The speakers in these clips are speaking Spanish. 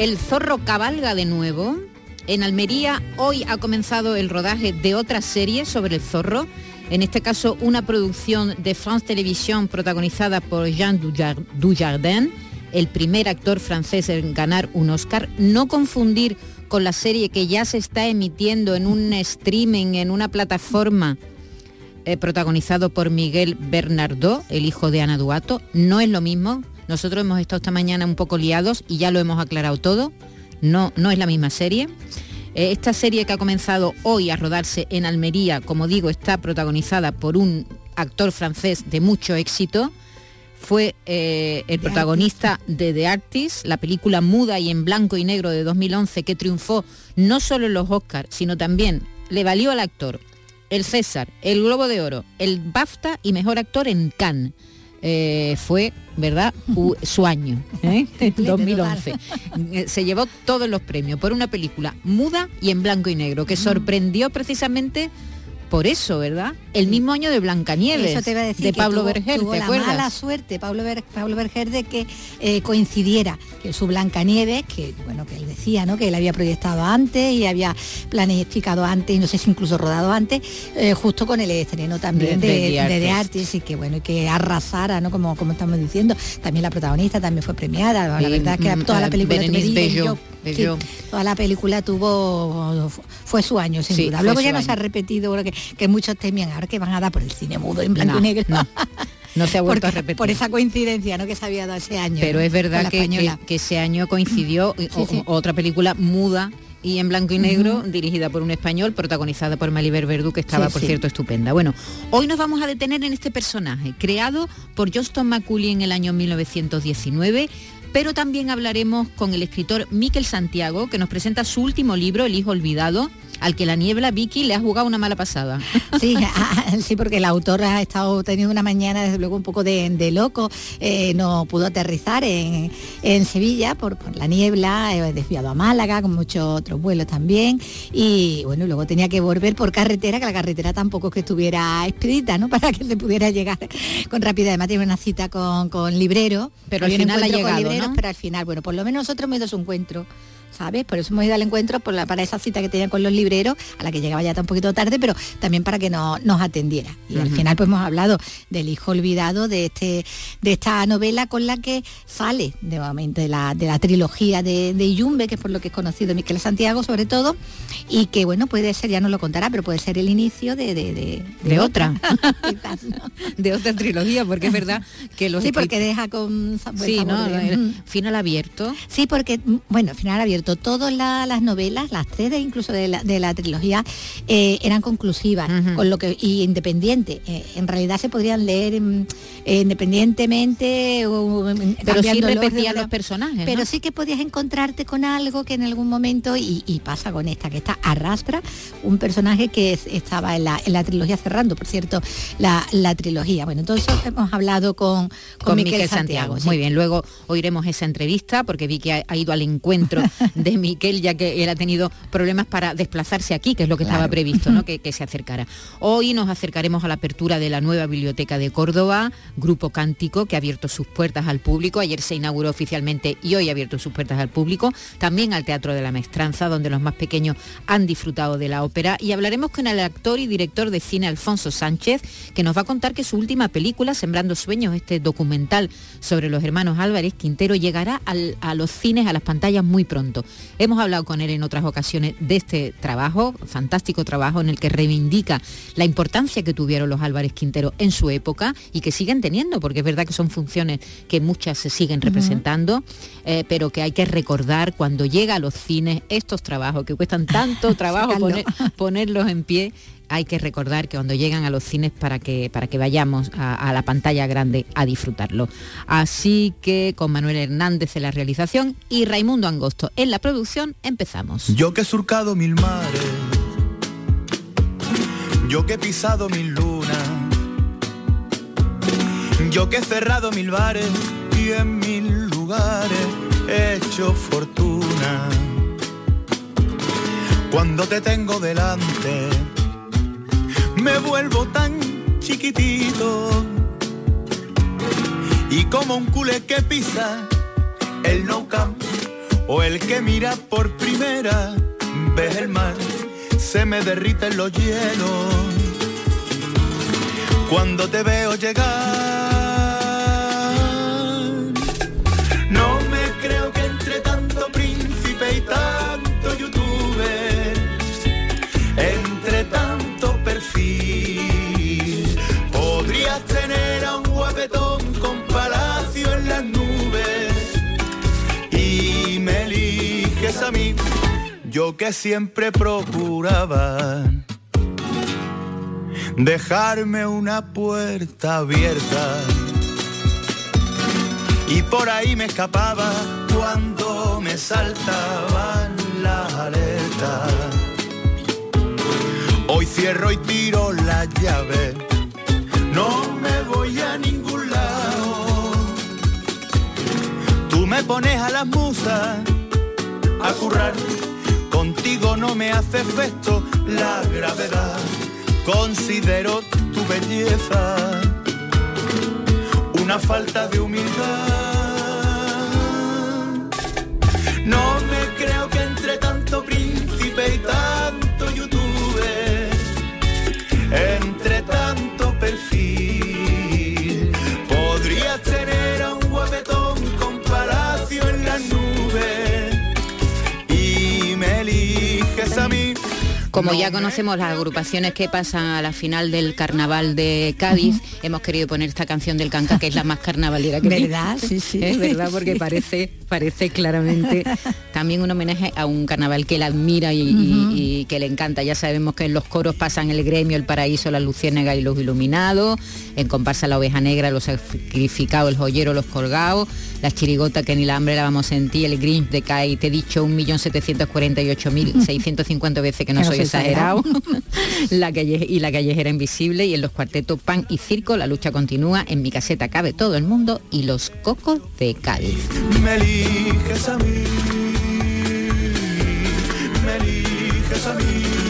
El zorro cabalga de nuevo. En Almería hoy ha comenzado el rodaje de otra serie sobre el zorro. En este caso una producción de France Television protagonizada por Jean Dujardin, el primer actor francés en ganar un Oscar. No confundir con la serie que ya se está emitiendo en un streaming, en una plataforma eh, protagonizado por Miguel Bernardo, el hijo de Ana Duato. No es lo mismo, nosotros hemos estado esta mañana un poco liados y ya lo hemos aclarado todo. No, no es la misma serie. Eh, esta serie que ha comenzado hoy a rodarse en Almería, como digo, está protagonizada por un actor francés de mucho éxito. Fue eh, el protagonista de The Artist, la película muda y en blanco y negro de 2011 que triunfó no solo en los Oscars, sino también le valió al actor el César, el Globo de Oro, el BAFTA y Mejor Actor en Cannes. Eh, fue, ¿verdad?, su año, ¿eh? 2011. Eh, se llevó todos los premios por una película muda y en blanco y negro, que sorprendió precisamente por eso, ¿verdad? El mismo año de Blancanieves, de Pablo Berger, tuvo la mala suerte Pablo, Pablo Berger de que eh, coincidiera que su Blancanieves, que bueno, que él decía, ¿no? Que él había proyectado antes y había planificado antes y no sé si incluso rodado antes, eh, justo con el estreno también de, de, Artes y que bueno, y que arrasara, ¿no? Como, como estamos diciendo. También la protagonista también fue premiada. La verdad es que mm, toda la película toda la película tuvo fue su año sin duda. Luego ya no se ha repetido que, que muchos temían ahora que van a dar por el cine mudo en blanco y negro. No. se ha vuelto a repetir. Por esa coincidencia ¿no? que se había dado ese año. Pero es verdad que, que, ese año coincidió otra película muda y en blanco y negro, dirigida por un español, protagonizada por Maliber Verdú, que estaba, por cierto, estupenda. Bueno, hoy nos vamos a detener en este personaje, creado por Johnston Macaulay en el año 1919 pero también hablaremos con el escritor Miquel Santiago, que nos presenta su último libro, El Hijo Olvidado, al que la niebla Vicky le ha jugado una mala pasada. Sí, sí, porque el autor ha estado teniendo una mañana desde luego un poco de, loco, eh, no pudo aterrizar en, Sevilla por, la niebla, he desviado a Málaga con muchos otros vuelos también y bueno, luego tenía que volver por carretera, que la carretera tampoco es que estuviera expedita, ¿no? Para que se pudiera llegar con rapidez. Además tiene una cita con, con librero, pero al final ha llegado, pero al final, bueno, por lo menos nosotros hemos ido a su encuentro ¿sabes? Por eso hemos ido al encuentro por la, para esa cita que tenía con los libreros, a la que llegaba ya un poquito tarde, pero también para que no, nos atendiera. Y al final pues hemos hablado del hijo olvidado, de, este, de esta novela con la que sale de, de, la, de la trilogía de, de Yumbe, que es por lo que es conocido Miquel Santiago sobre todo, y que bueno, puede ser, ya no lo contará, pero puede ser el inicio de, de, otra. de otra trilogía, porque es verdad que los... Sí, porque deja con... Sí, ¿no? Final abierto. Sí, porque, bueno, final abierto todas las novelas, las tres de, incluso de la, trilogía, eh, eran conclusivas, con lo que y independiente. Eh, en realidad se podrían leer mm, independientemente o pero sí repetían los personajes. Pero sí que podías encontrarte con algo que en algún momento, y, pasa con esta, que está arrastra un personaje que estaba en la, en la, trilogía cerrando, por cierto, la, trilogía. Bueno, entonces hemos hablado con, con, Miquel Santiago. Muy bien, luego oiremos esa entrevista porque vi que ha ido al encuentro de Miquel, ya que él ha tenido problemas para desplazarse aquí, que es lo que estaba previsto, ¿no? que, se acercara. Hoy nos acercaremos a la apertura de la nueva biblioteca de Córdoba, Grupo Cántico, que ha abierto sus puertas al público. Ayer se inauguró oficialmente y hoy ha abierto sus puertas al público. También al Teatro de la Maestranza, donde los más pequeños han disfrutado de la ópera. Y hablaremos con el actor y director de cine Alfonso Sánchez, que nos va a contar que su última película, Sembrando Sueños, este documental sobre los hermanos Álvarez Quintero, llegará a los cines, a las pantallas muy pronto. Hemos hablado con él en otras ocasiones de este trabajo, fantástico trabajo en el que reivindica la importancia que tuvieron los Álvarez Quintero en su época y que siguen teniendo, porque es verdad que son funciones que muchas se siguen representando, eh, pero que hay que recordar cuando llega a los cines estos trabajos que cuestan tanto trabajo ponerlos en pie hay que recordar que cuando llegan a los cines para que, para que vayamos a, la pantalla grande a disfrutarlo. Así que con Manuel Hernández en la realización y Raimundo Angosto en la producción, empezamos. Yo que he surcado mil mares, yo que he pisado mil lunas, yo que he cerrado mil bares y en mil lugares he hecho fortuna cuando te tengo delante, me vuelvo tan chiquitito. Y como un culé que pisa el no camp o el que mira por primera vez el mar, se me derriten los hielos. Cuando te veo llegar, no me creo que entre tanto príncipe y tanto guapetón con palacio en las nubes. Y me eliges a mí, yo que siempre procuraba dejarme una puerta abierta. Y por ahí me escapaba cuando me saltaban las alertas Hoy cierro y tiro la llave, no me voy a ningún me pones a las musas a currar, contigo no me hace efecto la gravedad. Considero tu belleza una falta de humildad. No me creo que entre tanto príncipe y tanto como ya conocemos las agrupaciones que pasan a la final del carnaval de Cádiz, hemos querido poner esta canción del Canca, que es la más carnavalera que ¿Verdad? Sí, sí. Es verdad, porque parece, parece claramente también un homenaje a un carnaval que él admira y, que le encanta. Ya sabemos que en los coros pasan el gremio, el paraíso, la luciérnaga y los iluminados, en comparsa la oveja negra, los sacrificados, el joyero, los colgados, la chirigota que ni la hambre la vamos a sentir, el Grinch de Kai, te he dicho 1.748.650 veces que no soy exagerado, la calle, y la callejera invisible y en los cuartetos Pan y Circo la lucha continúa, en mi caseta cabe todo el mundo y los cocos de Cádiz. Me eliges a mí, me eliges a mí.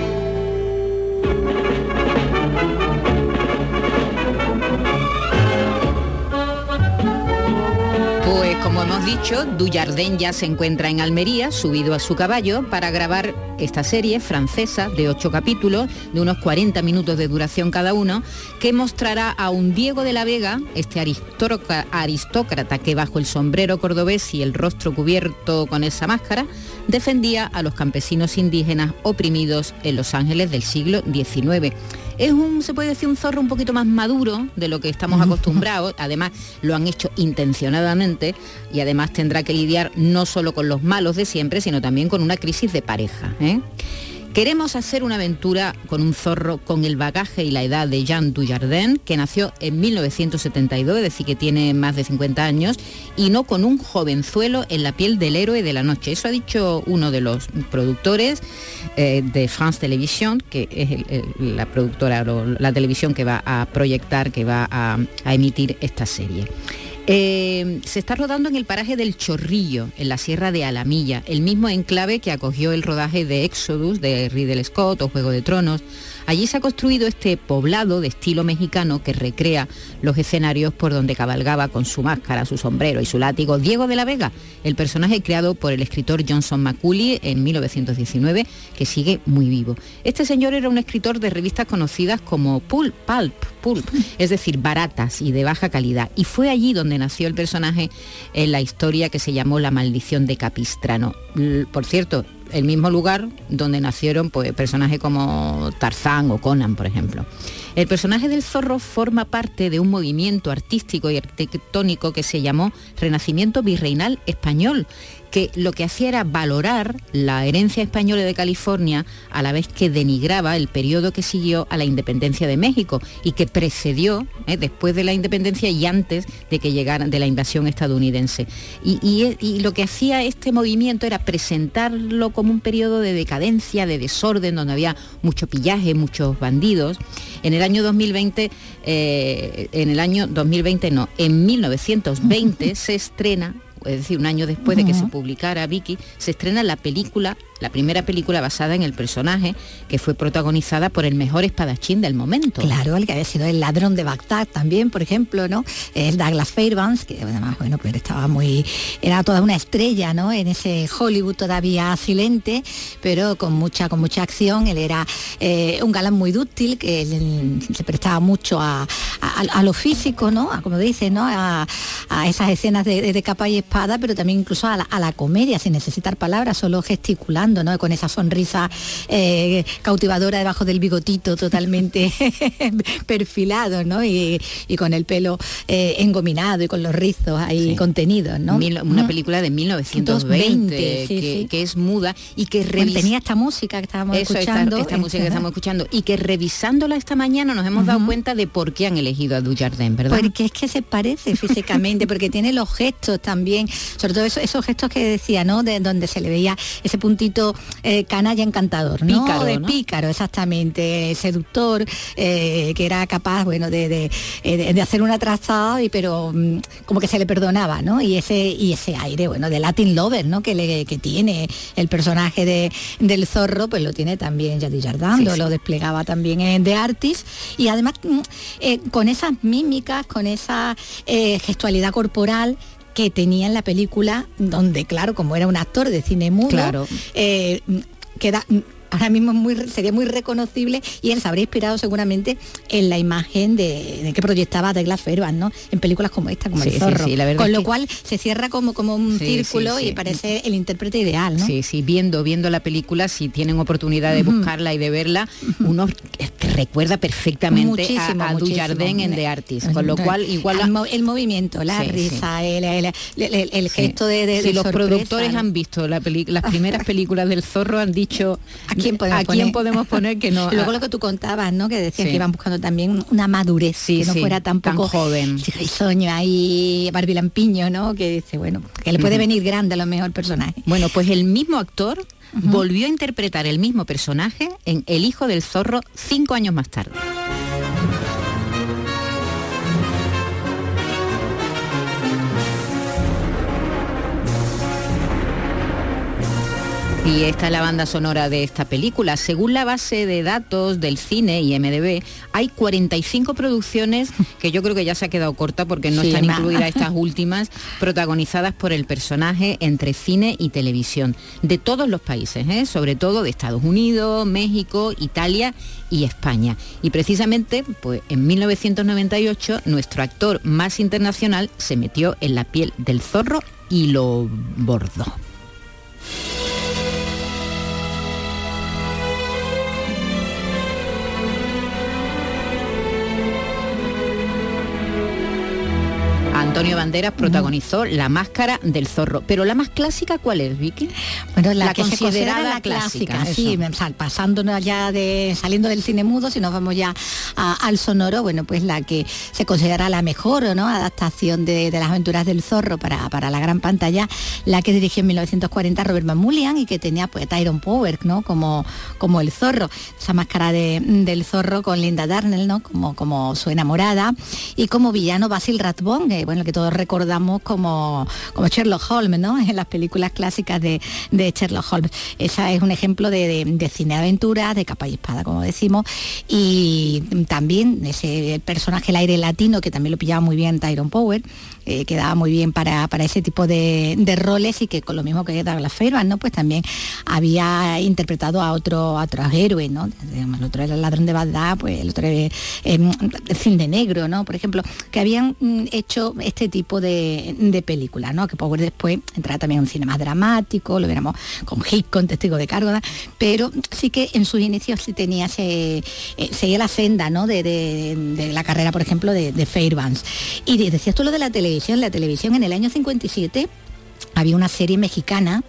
Como hemos dicho, Dujardin ya se encuentra en Almería, subido a su caballo, para grabar esta serie francesa de ocho capítulos, de unos 40 minutos de duración cada uno, que mostrará a un Diego de la Vega, este aristócrata que bajo el sombrero cordobés y el rostro cubierto con esa máscara, defendía a los campesinos indígenas oprimidos en Los Ángeles del siglo XIX. Es un, se puede decir, un zorro un poquito más maduro de lo que estamos acostumbrados. Además, lo han hecho intencionadamente y además tendrá que lidiar no solo con los malos de siempre, sino también con una crisis de pareja. ¿eh? Queremos hacer una aventura con un zorro con el bagaje y la edad de Jean Dujardin, que nació en 1972, es decir, que tiene más de 50 años, y no con un jovenzuelo en la piel del héroe de la noche. Eso ha dicho uno de los productores eh, de France Television, que es la productora, la televisión que va a proyectar, que va a emitir esta serie. Eh, se está rodando en el paraje del Chorrillo, en la Sierra de Alamilla, el mismo enclave que acogió el rodaje de Exodus de Ridley Scott o Juego de Tronos. Allí se ha construido este poblado de estilo mexicano que recrea los escenarios por donde cabalgaba con su máscara, su sombrero y su látigo Diego de la Vega, el personaje creado por el escritor Johnson Macaulay en 1919, que sigue muy vivo. Este señor era un escritor de revistas conocidas como Pulp, Pulp, Pulp, es decir, baratas y de baja calidad. Y fue allí donde nació el personaje en la historia que se llamó La maldición de Capistrano. Por cierto, el mismo lugar donde nacieron pues, personajes como Tarzán o Conan, por ejemplo. El personaje del zorro forma parte de un movimiento artístico y arquitectónico que se llamó Renacimiento Virreinal Español, que lo que hacía era valorar la herencia española de California a la vez que denigraba el periodo que siguió a la independencia de México y que precedió eh, después de la independencia y antes de que llegara de la invasión estadounidense. Y, y, lo que hacía este movimiento era presentarlo como un periodo de decadencia, de desorden, donde había mucho pillaje, muchos bandidos. En el año 2020, eh, en el año 2020 no, en 1920 se estrena es decir, un año después de que se publicara Vicky, se estrena la película la primera película basada en el personaje que fue protagonizada por el mejor espadachín del momento. Claro, el que había sido el ladrón de Bagdad también, por ejemplo, ¿no? Es Douglas Fairbanks, que además, bueno, pues estaba muy, era toda una estrella, ¿no? En ese Hollywood todavía silente, pero con mucha, con mucha acción. Él era eh, un galán muy dúctil, que se prestaba mucho a, lo físico, ¿no? A, como dice, ¿no? A, esas escenas de, capa y espada, pero también incluso a la, a la comedia, sin necesitar palabras, solo gesticulando con esa sonrisa eh, cautivadora debajo del bigotito totalmente perfilado, ¿no? Y, con el pelo eh, engominado y con los rizos ahí contenidos, ¿no? una película de 1920 que, es muda y que tenía esta música que estábamos escuchando. Esta, música que estamos escuchando y que revisándola esta mañana nos hemos dado cuenta de por qué han elegido a Dujardin, ¿verdad? Porque es que se parece físicamente, porque tiene los gestos también, sobre todo esos, esos gestos que decía, ¿no? De donde se le veía ese puntito eh, canalla encantador, ¿no? Pícaro, de pícaro, exactamente, seductor, eh, que era capaz, bueno, de, eh, hacer una trazada, y, pero mm, como que se le perdonaba, ¿no? Y ese, y ese aire, bueno, de Latin Lover, ¿no? Que, le, que tiene el personaje de, del zorro, pues lo tiene también Yadi Jardin, lo desplegaba también en The Artist, y además mm, con esas mímicas, con esa gestualidad corporal que tenía en la película, donde claro, como era un actor de cine mudo, claro. Eh, queda ahora mismo muy, sería muy reconocible y él se habría inspirado seguramente en la imagen de, que proyectaba Douglas Fairbanks, ¿no? En películas como esta, como El Zorro. Con lo cual se cierra como, como un círculo y parece el intérprete ideal, ¿no? Sí, sí, viendo, viendo la película, si tienen oportunidad de buscarla y de verla, uno recuerda perfectamente a, Dujardin en The Artist, con lo cual igual... El, movimiento, la risa, el, gesto de, de, Si los productores han visto la las primeras películas del Zorro, han dicho quién podemos, ¿A poner? Quién podemos poner que no? Luego lo que tú contabas, ¿no? Que decían que iban buscando también una madurez, que no fuera tampoco tan joven. Soño ahí, barbilampiño, ¿no? Que dice, bueno, que le puede venir grande a lo mejor personaje. Bueno, pues el mismo actor volvió a interpretar el mismo personaje en El hijo del zorro cinco años más tarde. Y esta es la banda sonora de esta película. Según la base de datos del cine y MDB, hay 45 producciones que yo creo que ya se ha quedado corta porque no están incluidas estas últimas, protagonizadas por el personaje entre cine y televisión, de todos los países, ¿eh? sobre todo de Estados Unidos, México, Italia y España. Y precisamente, pues en 1998, nuestro actor más internacional se metió en la piel del zorro y lo bordó. Antonio Banderas protagonizó La Máscara del Zorro. Pero la más clásica, ¿cuál es, Vicky? Bueno, la, que considerada la clásica, sí, pasándonos ya de, saliendo del cine mudo, si nos vamos ya al sonoro, bueno, pues la que se considera la mejor ¿no? adaptación de, las aventuras del zorro para, para, la gran pantalla, la que dirigió en 1940 Robert Mamulian y que tenía pues Tyrone Power, ¿no? Como, como el zorro, esa máscara del zorro con Linda Darnell, ¿no? Como, como su enamorada, y como villano Basil Rathbone, que, bueno, que todos recordamos como, como Sherlock Holmes, ¿no? En las películas clásicas de, de Sherlock Holmes. Esa es un ejemplo de, de, cine aventura, de capa y espada, como decimos, y también ese personaje, el aire latino, que también lo pillaba muy bien Tyrone Power, eh, quedaba muy bien para, para ese tipo de, de, roles y que con lo mismo que Douglas Fairbanks, ¿no? Pues también había interpretado a otro a otros héroes, ¿no? El otro era el ladrón de Bagdad, pues el otro era el cine negro, ¿no? Por ejemplo, que habían mm, hecho este tipo de, de películas, ¿no? Que poco después entraba también un cine más dramático, lo viéramos con con Testigo de Cargo, pero sí que en sus inicios sí tenía ese, eh, seguía la senda, ¿no? De, de, la carrera, por ejemplo, de, de Fairbanks. Y decías tú lo de la la televisión en el año 57 había una serie mexicana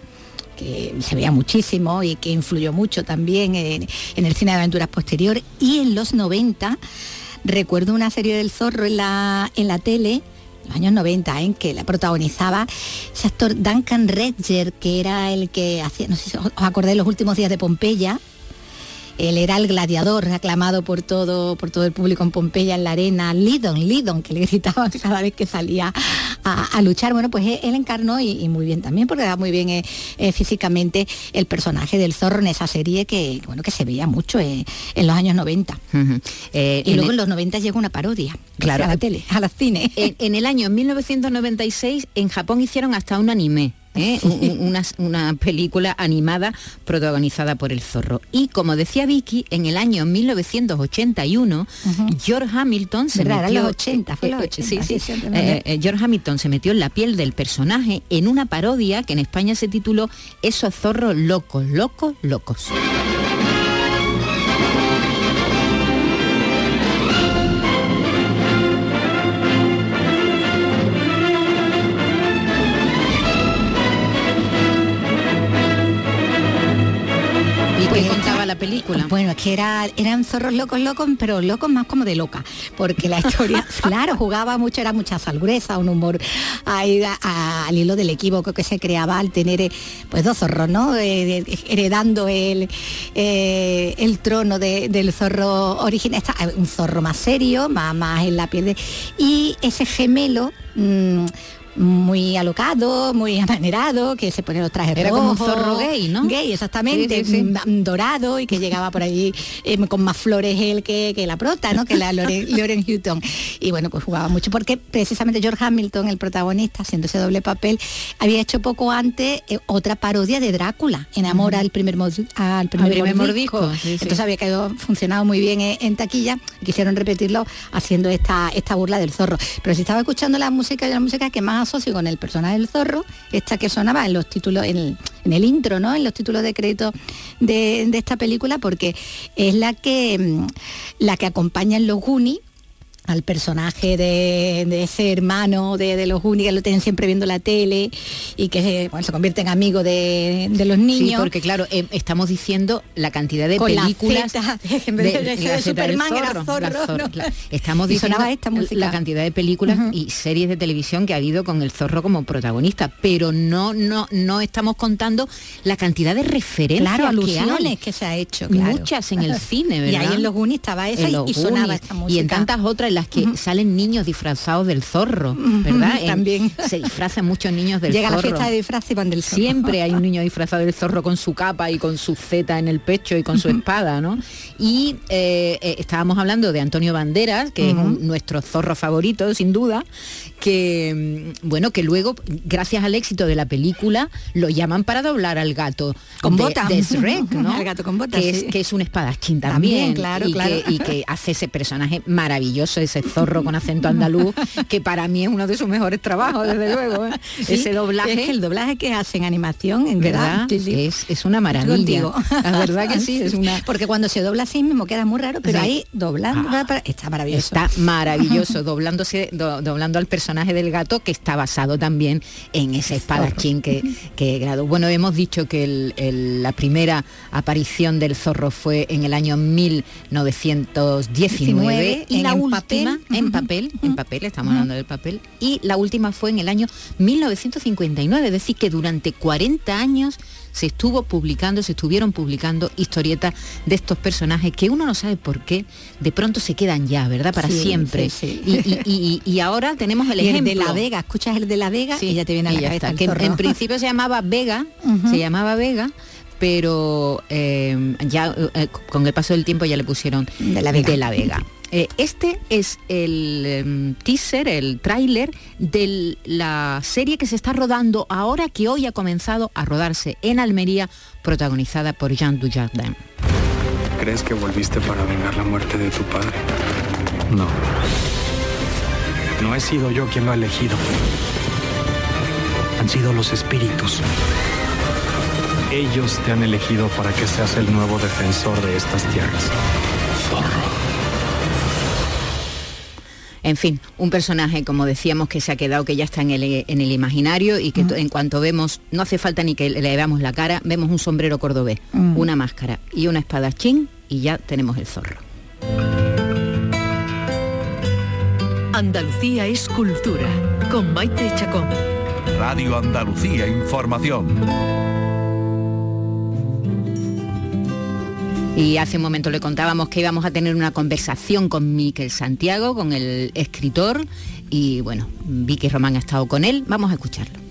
que se veía muchísimo y que influyó mucho también en, el cine de aventuras posterior. Y en los 90 recuerdo una serie del zorro en la, en la tele los años 90, en que la protagonizaba ese actor Duncan Redger, que era el que hacía, no sé si os acordáis, los últimos días de Pompeya, él era el gladiador aclamado por todo, por todo el público en Pompeya, en la arena, Lidon, Lidon, que le gritaban cada vez que salía a, luchar. Bueno, pues él, encarnó y, muy bien también, porque era muy bien eh, eh, físicamente el personaje del zorro en esa serie que, bueno, que se veía mucho eh, en los años 90. y luego en los 90 llegó una parodia claro, a la tele, a la cine. en el año 1996 en Japón hicieron hasta un anime ¿eh? una, película animada protagonizada por el zorro. Y como decía Vicky, en el año 1981, George Hamilton se metió... 80, George Hamilton se metió en la piel del personaje en una parodia que en España se tituló Esos zorros locos, locos, locos. Película. Bueno, es que era, eran zorros locos, locos, pero locos más como de loca, porque la historia, claro, jugaba mucho, era mucha salgresa, un humor ahí al hilo del equívoco que se creaba al tener eh, pues dos zorros, ¿no? Eh, heredando el, eh, el trono del zorro original, un zorro más serio, más, más en la piel de... Y ese gemelo... Mm, muy alocado, muy amanerado, que se pone los trajes Era como un zorro gay, ¿no? Gay, exactamente, mm, dorado y que llegaba por allí eh, con más flores él que, que, la prota, ¿no? Que la Loren, Hutton. Y bueno, pues jugaba mucho porque precisamente George Hamilton, el protagonista, haciendo ese doble papel, había hecho poco antes eh, otra parodia de Drácula, Enamora al primer, al primer, mordisco. Entonces había quedado, funcionado muy bien en, en, taquilla quisieron repetirlo haciendo esta, esta burla del zorro. Pero si estaba escuchando la música la música que más asocio con el personaje del zorro, esta que sonaba en los títulos, en el, intro, ¿no? En los títulos de crédito de, esta película, porque es la que mm, la que acompaña en los Goonies al personaje de, ese hermano de, los únicos que lo tienen siempre viendo la tele y que se convierte en amigo de, los niños. Sí, porque claro, eh, estamos diciendo la cantidad de películas de, Superman era zorro, estamos diciendo la cantidad de películas y series de televisión que ha habido con el zorro como protagonista, pero no no no estamos contando la cantidad de referencias alusiones que, se ha hecho, muchas en el cine, ¿verdad? Y ahí en los Goonies estaba esa y, sonaba esta música. Y en tantas otras las que salen niños disfrazados del zorro, ¿verdad? También. se disfrazan muchos niños del zorro. Llega la fiesta de disfraz y van del zorro. Siempre hay un niño disfrazado del zorro con su capa y con su zeta en el pecho y con su espada, ¿no? Y eh, eh, estábamos hablando de Antonio Banderas, que es nuestro zorro favorito, sin duda, que mm, bueno, que luego, gracias al éxito de la película, lo llaman para doblar al gato con bota de Shrek, ¿no? al gato con bota, que, es, que es un espadachín también, claro, y, claro. Que, y que hace ese personaje maravilloso ese zorro con acento andaluz, que para mí es uno de sus mejores trabajos, desde luego. ¿eh? ese doblaje. Es el doblaje que hace en animación, en verdad, Es, una maravilla. La verdad que sí, es una. Porque cuando se dobla así mismo queda muy raro, pero ahí doblando ah, está maravilloso. Está maravilloso, doblándose, doblando al personaje del gato, que está basado también en ese espadachín que, que grado. Bueno, hemos dicho que la primera aparición del zorro fue en el año 1919 y la última. En papel, en papel, estamos hablando del papel, y la última fue en el año 1959, es decir, que durante 40 años se estuvo publicando, se estuvieron publicando historietas de estos personajes que uno no sabe por qué, de pronto se quedan ya, ¿verdad? Para siempre. Y, ahora tenemos el ejemplo. de La Vega, escuchas el de La Vega y ya te viene a la cabeza. que en, principio se llamaba Vega, se llamaba Vega, pero eh, ya eh, con el paso del tiempo ya le pusieron de la Vega. Eh, este es el em, teaser, el tráiler de la serie que se está rodando ahora, que hoy ha comenzado a rodarse en Almería, protagonizada por Jean Dujardin. ¿Crees que volviste para vengar la muerte de tu padre? No. No he sido yo quien lo ha elegido. Han sido los espíritus. Ellos te han elegido para que seas el nuevo defensor de estas tierras. Zorro. En fin, un personaje, como decíamos, que se ha quedado, que ya está en el, en el imaginario y que en cuanto vemos, no hace falta ni que le veamos la cara, vemos un sombrero cordobés, una máscara y una espadachín y ya tenemos el zorro. Andalucía es cultura, con Maite Chacón. Radio Andalucía Información. Y hace un momento le contábamos que íbamos a tener una conversación con Miquel Santiago, con el escritor, y bueno, Vicky Román ha estado con él. Vamos a escucharlo.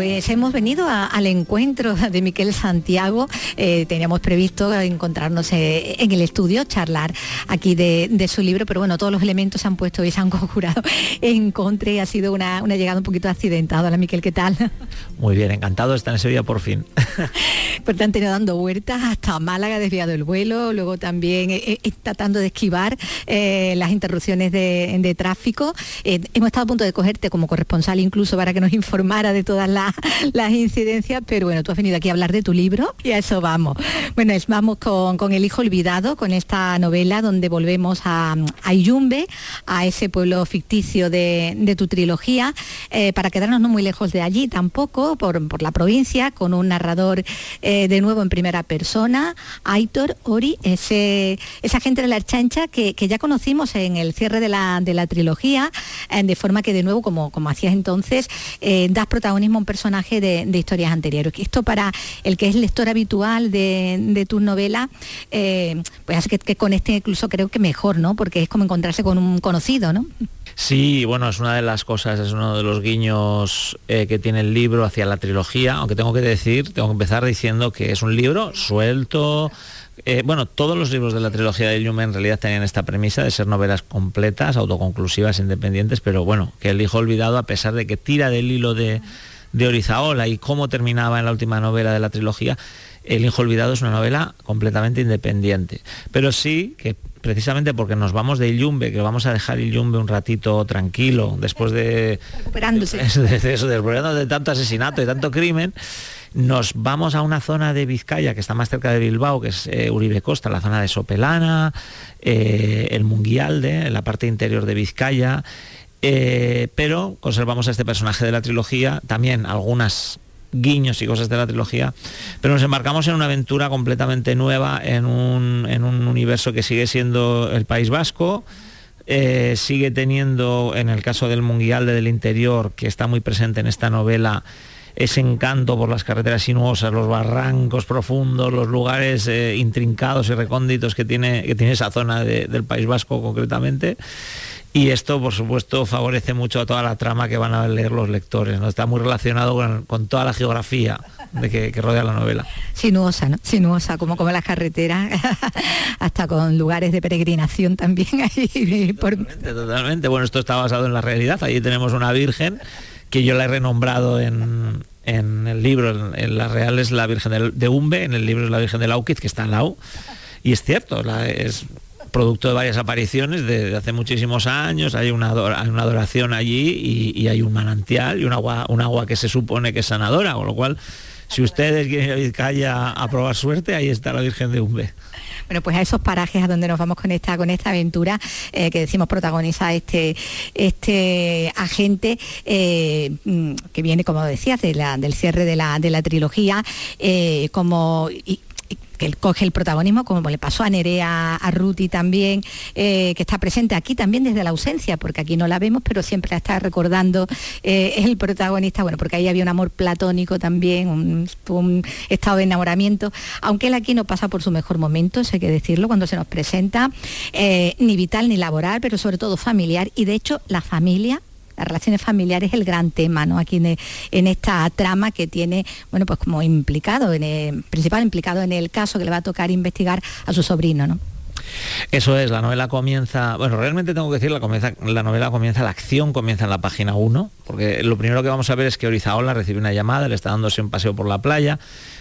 Pues hemos venido al encuentro de Miquel Santiago. Eh, teníamos previsto encontrarnos eh, en el estudio, charlar aquí de, su libro, pero bueno, todos los elementos se han puesto y se han conjurado en contra y ha sido una, llegada un poquito accidentada. Hola Miquel, ¿qué tal? Muy bien, encantado de estar en Sevilla por fin. pues te han tenido dando vueltas hasta Málaga, desviado el vuelo, luego también eh, tratando de esquivar las interrupciones de, tráfico. hemos estado a punto de cogerte como corresponsal incluso para que nos informara de todas las las incidencias, pero bueno, tú has venido aquí a hablar de tu libro y a eso vamos. Bueno, es, vamos con, El Hijo Olvidado, con esta novela donde volvemos a, a Iyumbe, a ese pueblo ficticio de, tu trilogía, eh, para quedarnos no muy lejos de allí tampoco, por, la provincia, con un narrador eh, de nuevo en primera persona, Aitor Ori, ese, esa gente de la Archancha que, ya conocimos en el cierre de la, de la trilogía, eh, de forma que de nuevo, como, como hacías entonces, das protagonismo a un personaje de, historias anteriores. Esto para el que es lector habitual de, tu novela, eh, pues hace que, con este incluso creo que mejor, ¿no? Porque es como encontrarse con un conocido, ¿no? Sí, bueno, es una de las cosas, es uno de los guiños eh, que tiene el libro hacia la trilogía, aunque tengo que decir, tengo que empezar diciendo que es un libro suelto, eh, bueno, todos los libros de la trilogía de Yume en realidad tenían esta premisa de ser novelas completas, autoconclusivas, independientes, pero bueno, que el hijo olvidado, a pesar de que tira del hilo de, de Orizaola y cómo terminaba en la última novela de la trilogía, El Hijo Olvidado es una novela completamente independiente. Pero sí que precisamente porque nos vamos de Illumbe, que vamos a dejar Illumbe un ratito tranquilo, después de... Recuperándose. De, eso, de tanto asesinato y tanto crimen, nos vamos a una zona de Vizcaya que está más cerca de Bilbao, que es eh, Uribe Costa, la zona de Sopelana, eh, el Munguialde, en la parte interior de Vizcaya, eh, pero conservamos a este personaje de la trilogía, también algunas guiños y cosas de la trilogía, pero nos embarcamos en una aventura completamente nueva, en un, universo que sigue siendo el País Vasco, eh, sigue teniendo, en el caso del Munguialde del Interior, que está muy presente en esta novela, ese encanto por las carreteras sinuosas, los barrancos profundos, los lugares eh, intrincados y recónditos que tiene, que tiene esa zona del País Vasco concretamente. Y esto, por supuesto, favorece mucho a toda la trama que van a leer los lectores. ¿no? Está muy relacionado con, toda la geografía de que, rodea la novela. Sinuosa, ¿no? Sinuosa, como, como las carreteras, hasta con lugares de peregrinación también. Ahí, totalmente, totalmente. Bueno, esto está basado en la realidad. Allí tenemos una virgen que yo la he renombrado en, el libro. En, la real es la Virgen de, Umbe, en el libro es la Virgen de Lauquiz, que está en Lau. Y es cierto, la, es producto de varias apariciones de, hace muchísimos años, hay una, adoración allí y, hay un manantial y un agua, un agua que se supone que es sanadora, con lo cual, si ustedes quieren ir a Vizcaya a probar suerte, ahí está la Virgen de Umbe. Bueno, pues a esos parajes a donde nos vamos con esta, con esta aventura eh, que decimos protagoniza este, este agente eh, mm, que viene, como decías, del cierre de la, de la trilogía, eh, como que él coge el protagonismo, como le pasó a Nerea, a Ruti también, eh, que está presente aquí también desde la ausencia, porque aquí no la vemos, pero siempre la está recordando eh, el protagonista, bueno, porque ahí había un amor platónico también, un, estado de enamoramiento, aunque él aquí no pasa por su mejor momento, eso hay que decirlo, cuando se nos presenta, eh, ni vital ni laboral, pero sobre todo familiar, y de hecho la familia las relaciones familiares es el gran tema, ¿no? Aquí en, esta trama que tiene, bueno, pues como implicado, en el, principal implicado en el caso que le va a tocar investigar a su sobrino, ¿no? Eso es, la novela comienza, bueno, realmente tengo que decir, la, comienza, la novela comienza, la acción comienza en la página 1, porque lo primero que vamos a ver es que Orizaola recibe una llamada, le está dándose un paseo por la playa,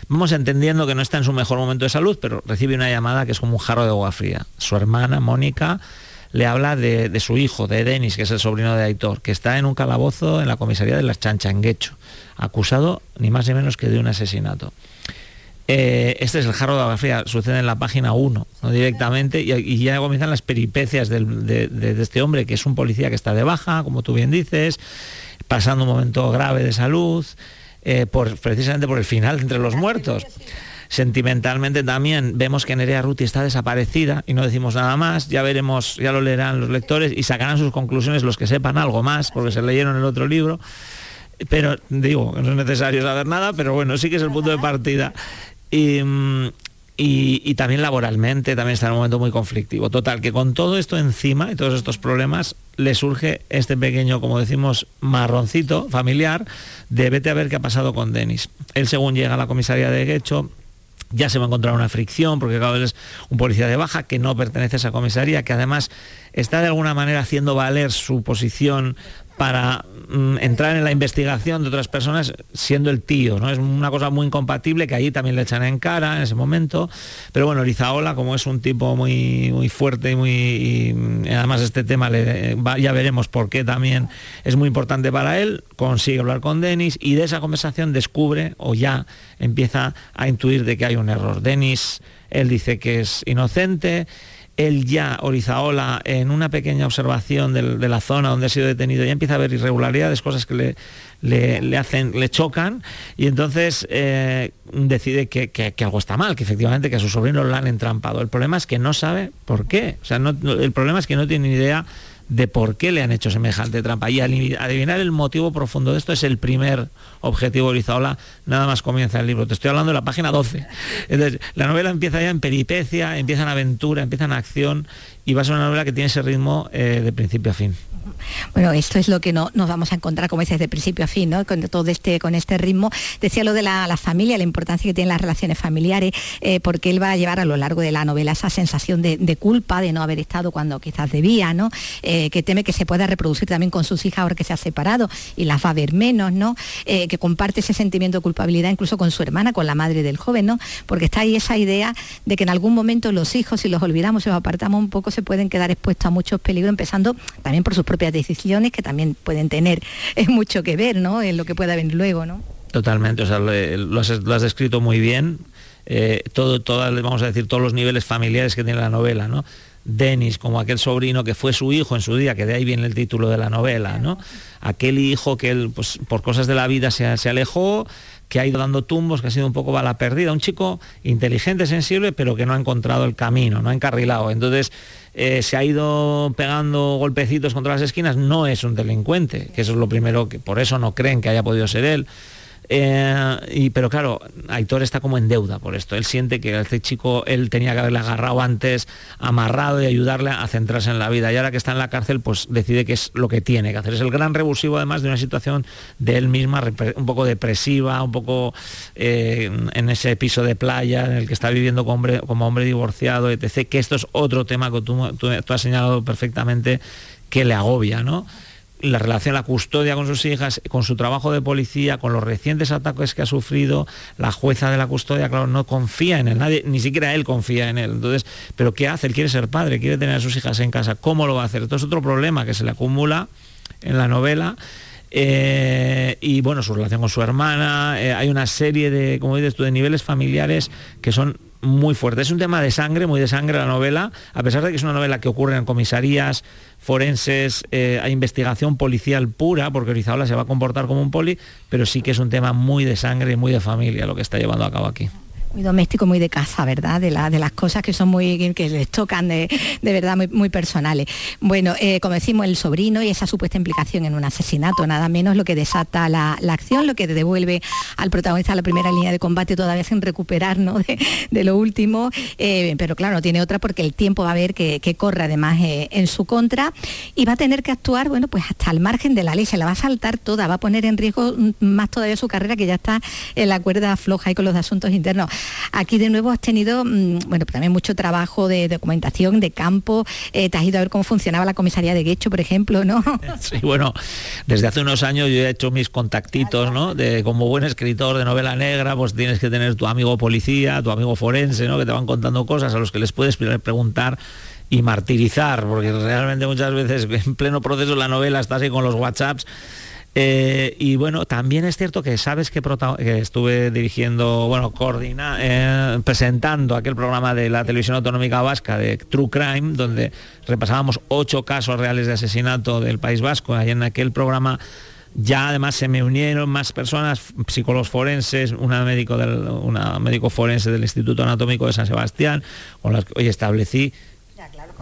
vamos entendiendo que no está en su mejor momento de salud, pero recibe una llamada que es como un jarro de agua fría. Su hermana, Mónica, le habla de, de, su hijo, de Denis, que es el sobrino de Aitor, que está en un calabozo en la comisaría de las Chanchanguecho, acusado ni más ni menos que de un asesinato. Eh, este es el jarro de agua fría, sucede en la página 1, ¿no? directamente, y, ya comienzan las peripecias de, este hombre, que es un policía que está de baja, como tú bien dices, pasando un momento grave de salud, eh, por, precisamente por el final entre los muertos. Sentimentalmente también vemos que Nerea Ruti está desaparecida y no decimos nada más, ya veremos, ya lo leerán los lectores y sacarán sus conclusiones los que sepan algo más, porque se leyeron el otro libro pero digo, no es necesario saber nada, pero bueno, sí que es el punto de partida. Mm, y, también laboralmente, también está en un momento muy conflictivo. Total, que con todo esto encima y todos estos problemas, le surge este pequeño, como decimos, marroncito familiar de vete a ver qué ha pasado con Denis. Él según llega a la comisaría de Guecho, ya se va a encontrar una fricción, porque cada vez es un policía de baja que no pertenece a esa comisaría, que además está de alguna manera haciendo valer su posición para mm, entrar en la investigación de otras personas siendo el tío, ¿no? Es una cosa muy incompatible que ahí también le echan en cara en ese momento. Pero bueno, Orizaola, como es un tipo muy, muy fuerte y muy. Y además este tema ya veremos por qué también es muy importante para él, consigue hablar con Denis y de esa conversación descubre o ya empieza a intuir de que hay un error. Denis, él dice que es inocente él ya, Orizaola, en una pequeña observación de, la zona donde ha sido detenido, ya empieza a ver irregularidades, cosas que le, le, hacen, le chocan, y entonces eh, decide que, algo está mal, que efectivamente que a su sobrino lo han entrampado. El problema es que no sabe por qué. O sea, el problema es que no tiene ni idea de por qué le han hecho semejante trampa. Y adivinar el motivo profundo de esto es el primer objetivo de Orizaola, nada más comienza el libro. Te estoy hablando de la página 12. Entonces, la novela empieza ya en peripecia, empieza en aventura, empieza en acción y va a ser una novela que tiene ese ritmo eh, de principio a fin. Bueno, esto es lo que no, nos vamos a encontrar, como dices, de principio a fin, ¿no? Con todo este, con este ritmo. Decía lo de la, familia, la importancia que tienen las relaciones familiares, eh, porque él va a llevar a lo largo de la novela esa sensación de, culpa, de no haber estado cuando quizás debía, ¿no? Eh, que teme que se pueda reproducir también con sus hijas ahora que se ha separado y las va a ver menos, ¿no? Eh, que comparte ese sentimiento de culpabilidad incluso con su hermana, con la madre del joven, ¿no? Porque está ahí esa idea de que en algún momento los hijos, si los olvidamos, si los apartamos un poco, se pueden quedar expuestos a muchos peligros, empezando también por sus propias decisiones que también pueden tener mucho que ver ¿no? en lo que pueda venir luego. ¿no? Totalmente, o sea, lo, has, descrito muy bien. Eh, todo, vamos a decir, todos los niveles familiares que tiene la novela, ¿no? Denis, como aquel sobrino que fue su hijo en su día, que de ahí viene el título de la novela, ¿no? Aquel hijo que él, pues, por cosas de la vida se, se alejó, que ha ido dando tumbos, que ha sido un poco bala perdida, un chico inteligente, sensible, pero que no ha encontrado el camino, no ha encarrilado. Entonces eh, se ha ido pegando golpecitos contra las esquinas, no es un delincuente, que eso es lo primero que por eso no creen que haya podido ser él. Eh, y, pero claro, Aitor está como en deuda por esto. Él siente que este chico, él tenía que haberle agarrado antes, amarrado y ayudarle a centrarse en la vida. Y ahora que está en la cárcel, pues decide que es lo que tiene que hacer. Es el gran revulsivo además de una situación de él misma, un poco depresiva, un poco eh, en ese piso de playa en el que está viviendo como hombre, divorciado, etc. Que esto es otro tema que tú has señalado perfectamente que le agobia, ¿no? La relación, la custodia con sus hijas, con su trabajo de policía, con los recientes ataques que ha sufrido, la jueza de la custodia, claro, no confía en él, nadie, ni siquiera él confía en él. Entonces, ¿pero qué hace? Él quiere ser padre, quiere tener a sus hijas en casa. ¿Cómo lo va a hacer? Esto es otro problema que se le acumula en la novela. Eh, y bueno, su relación con su hermana, eh, hay una serie de, como dices tú, de niveles familiares que son muy fuertes. Es un tema de sangre, muy de sangre la novela, a pesar de que es una novela que ocurre en comisarías, forenses, eh, hay investigación policial pura, porque Orizaola se va a comportar como un poli, pero sí que es un tema muy de sangre y muy de familia lo que está llevando a cabo aquí. Muy doméstico, muy de casa, ¿verdad? De, la, de las cosas que son muy, que les tocan de, verdad muy, muy, personales. Bueno, eh, como decimos, el sobrino y esa supuesta implicación en un asesinato, nada menos lo que desata la, acción, lo que devuelve al protagonista a la primera línea de combate todavía sin recuperar de, lo último, eh, pero claro, no tiene otra porque el tiempo va a ver que, corre además eh, en su contra y va a tener que actuar, bueno, pues hasta el margen de la ley, se la va a saltar toda, va a poner en riesgo mm, más todavía su carrera que ya está en la cuerda floja y con los asuntos internos. Aquí de nuevo has tenido, mm, bueno, también mucho trabajo de documentación, de campo, eh, te has ido a ver cómo funcionaba la comisaría de Guecho, por ejemplo, ¿no? Sí, bueno, desde hace unos años yo he hecho mis contactitos, ¿no? De como buen escritor de novela negra, pues tienes que tener tu amigo policía, tu amigo forense, ¿no? Que te van contando cosas a los que les puedes preguntar y martirizar, porque realmente muchas veces en pleno proceso la novela estás ahí con los WhatsApps eh, y bueno, también es cierto que sabes que, estuve dirigiendo, bueno, coordina, eh, presentando aquel programa de la televisión autonómica vasca de True Crime, donde repasábamos ocho casos reales de asesinato del País Vasco. Ahí en aquel programa ya además se me unieron más personas, psicólogos forenses, una médico, del, una médico forense del Instituto Anatómico de San Sebastián, con las que hoy establecí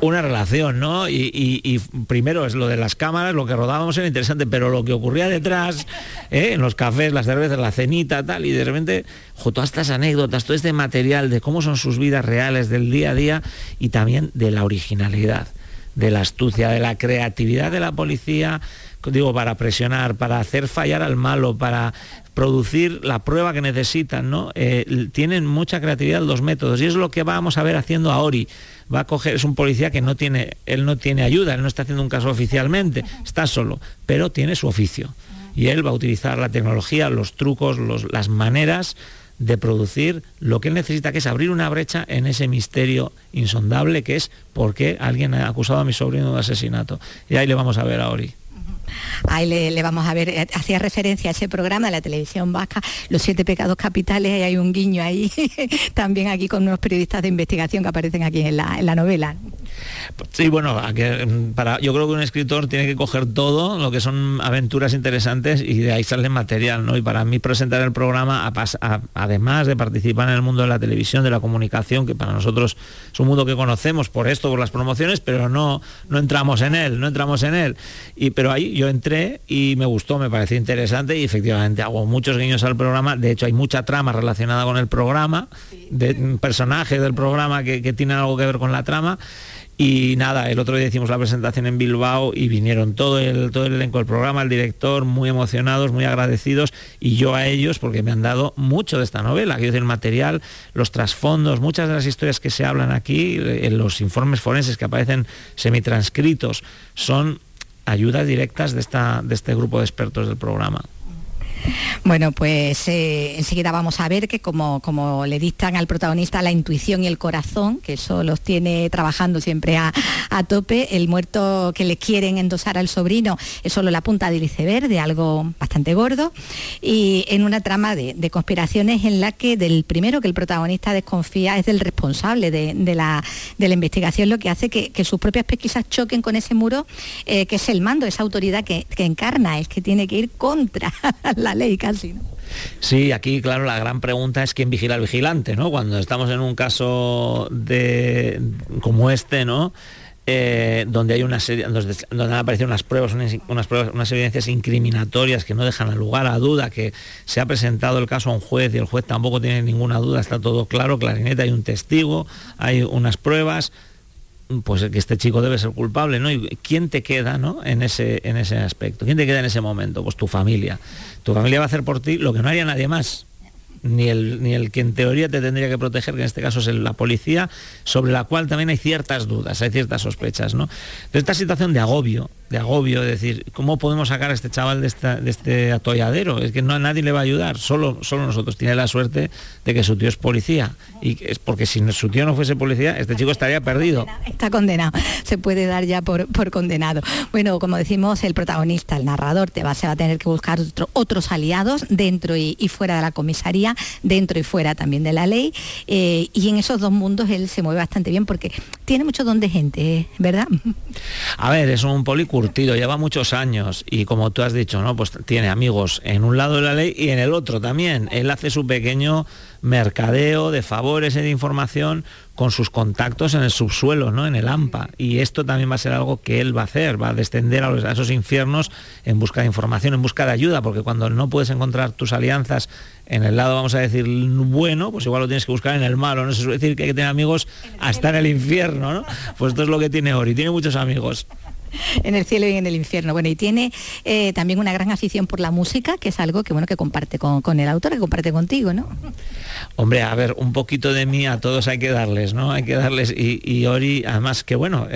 una relación, ¿no? Y, primero es lo de las cámaras, lo que rodábamos era interesante, pero lo que ocurría detrás, ¿eh? en los cafés, las cervezas, la cenita, tal, y de repente, todas estas anécdotas, todo este material de cómo son sus vidas reales del día a día y también de la originalidad, de la astucia, de la creatividad de la policía, digo, para presionar, para hacer fallar al malo, para producir la prueba que necesitan, ¿no? Eh, tienen mucha creatividad los métodos y es lo que vamos a ver haciendo a Ori va a coger, es un policía que no tiene, él no tiene ayuda, él no está haciendo un caso oficialmente, está solo, pero tiene su oficio. Y él va a utilizar la tecnología, los trucos, las maneras de producir lo que él necesita, que es abrir una brecha en ese misterio insondable que es por qué alguien ha acusado a mi sobrino de asesinato. Y ahí le vamos a ver a Ori. Ahí le, vamos a ver, eh, hacía referencia a ese programa de la televisión vasca, Los Siete Pecados Capitales, y hay un guiño ahí, también aquí con unos periodistas de investigación que aparecen aquí en la, en la novela. Sí, bueno, para, yo creo que un escritor tiene que coger todo lo que son aventuras interesantes y de ahí sale material, ¿no? Y para mí presentar el programa, además de participar en el mundo de la televisión, de la comunicación, que para nosotros es un mundo que conocemos por esto, por las promociones, pero no, no entramos en él, no entramos en él. Y, pero ahí yo entré y me gustó, me pareció interesante y efectivamente hago muchos guiños al programa. De hecho, hay mucha trama relacionada con el programa, de personajes del programa que, que tienen algo que ver con la trama. Y nada, el otro día hicimos la presentación en Bilbao y vinieron todo el, todo el elenco del programa, el director, muy emocionados, muy agradecidos, y yo a ellos porque me han dado mucho de esta novela, que es el material, los trasfondos, muchas de las historias que se hablan aquí, en los informes forenses que aparecen semitranscritos, son ayudas directas de, esta, de este grupo de expertos del programa. Bueno, pues eh, enseguida vamos a ver que como, como le dictan al protagonista la intuición y el corazón, que eso los tiene trabajando siempre a, tope, el muerto que le quieren endosar al sobrino es solo la punta del iceberg de algo bastante gordo y en una trama de, conspiraciones en la que del primero que el protagonista desconfía es del responsable de, la, investigación, lo que hace que, sus propias pesquisas choquen con ese muro eh, que es el mando, esa autoridad que, que encarna, es que tiene que ir contra la ley casi. Sí, aquí claro la gran pregunta es quién vigila al vigilante, ¿no? Cuando estamos en un caso de como este, ¿no? Eh, donde hay una serie, donde, han aparecido unas pruebas, unas, pruebas, unas evidencias incriminatorias que no dejan lugar a duda, que se ha presentado el caso a un juez y el juez tampoco tiene ninguna duda, está todo claro, clarineta, hay un testigo, hay unas pruebas, pues que este chico debe ser culpable, ¿no? ¿Y quién te queda, ¿no? En ese, en ese aspecto. ¿Quién te queda en ese momento? Pues tu familia. Tu familia va a hacer por ti lo que no haría nadie más ni el, ni el que en teoría te tendría que proteger, que en este caso es la policía, sobre la cual también hay ciertas dudas, hay ciertas sospechas. ¿no? De esta situación de agobio, de agobio, es decir, ¿cómo podemos sacar a este chaval de, de este atolladero? Es que no a nadie le va a ayudar, solo, solo nosotros. Tiene la suerte de que su tío es policía. Y es porque si su tío no fuese policía, este chico estaría perdido. Está condenado, se puede dar ya por, por condenado. Bueno, como decimos, el protagonista, el narrador, te va, se va a tener que buscar otros aliados dentro y fuera de la comisaría dentro y fuera también de la ley. Eh, y en esos dos mundos él se mueve bastante bien porque tiene mucho don de gente, ¿verdad? A ver, es un policuo curtido, lleva muchos años y como tú has dicho, ¿no? Pues tiene amigos en un lado de la ley y en el otro también. Él hace su pequeño mercadeo de favores y de información con sus contactos en el subsuelo, ¿no? en el AMPA. Y esto también va a ser algo que él va a hacer, va a descender a, a, esos infiernos en busca de información, en busca de ayuda, porque cuando no puedes encontrar tus alianzas en el lado, vamos a decir, bueno, pues igual lo tienes que buscar en el malo. No se suele decir que hay que tener amigos hasta en el infierno, ¿no? Pues esto es lo que tiene Ori, tiene muchos amigos en el cielo y en el infierno. Bueno, y tiene eh, también una gran afición por la música, que es algo que bueno que comparte con, el autor, que comparte contigo, ¿no? Hombre, a ver, un poquito de mí a todos hay que darles, ¿no? Hay que darles, y, Ori, además que bueno,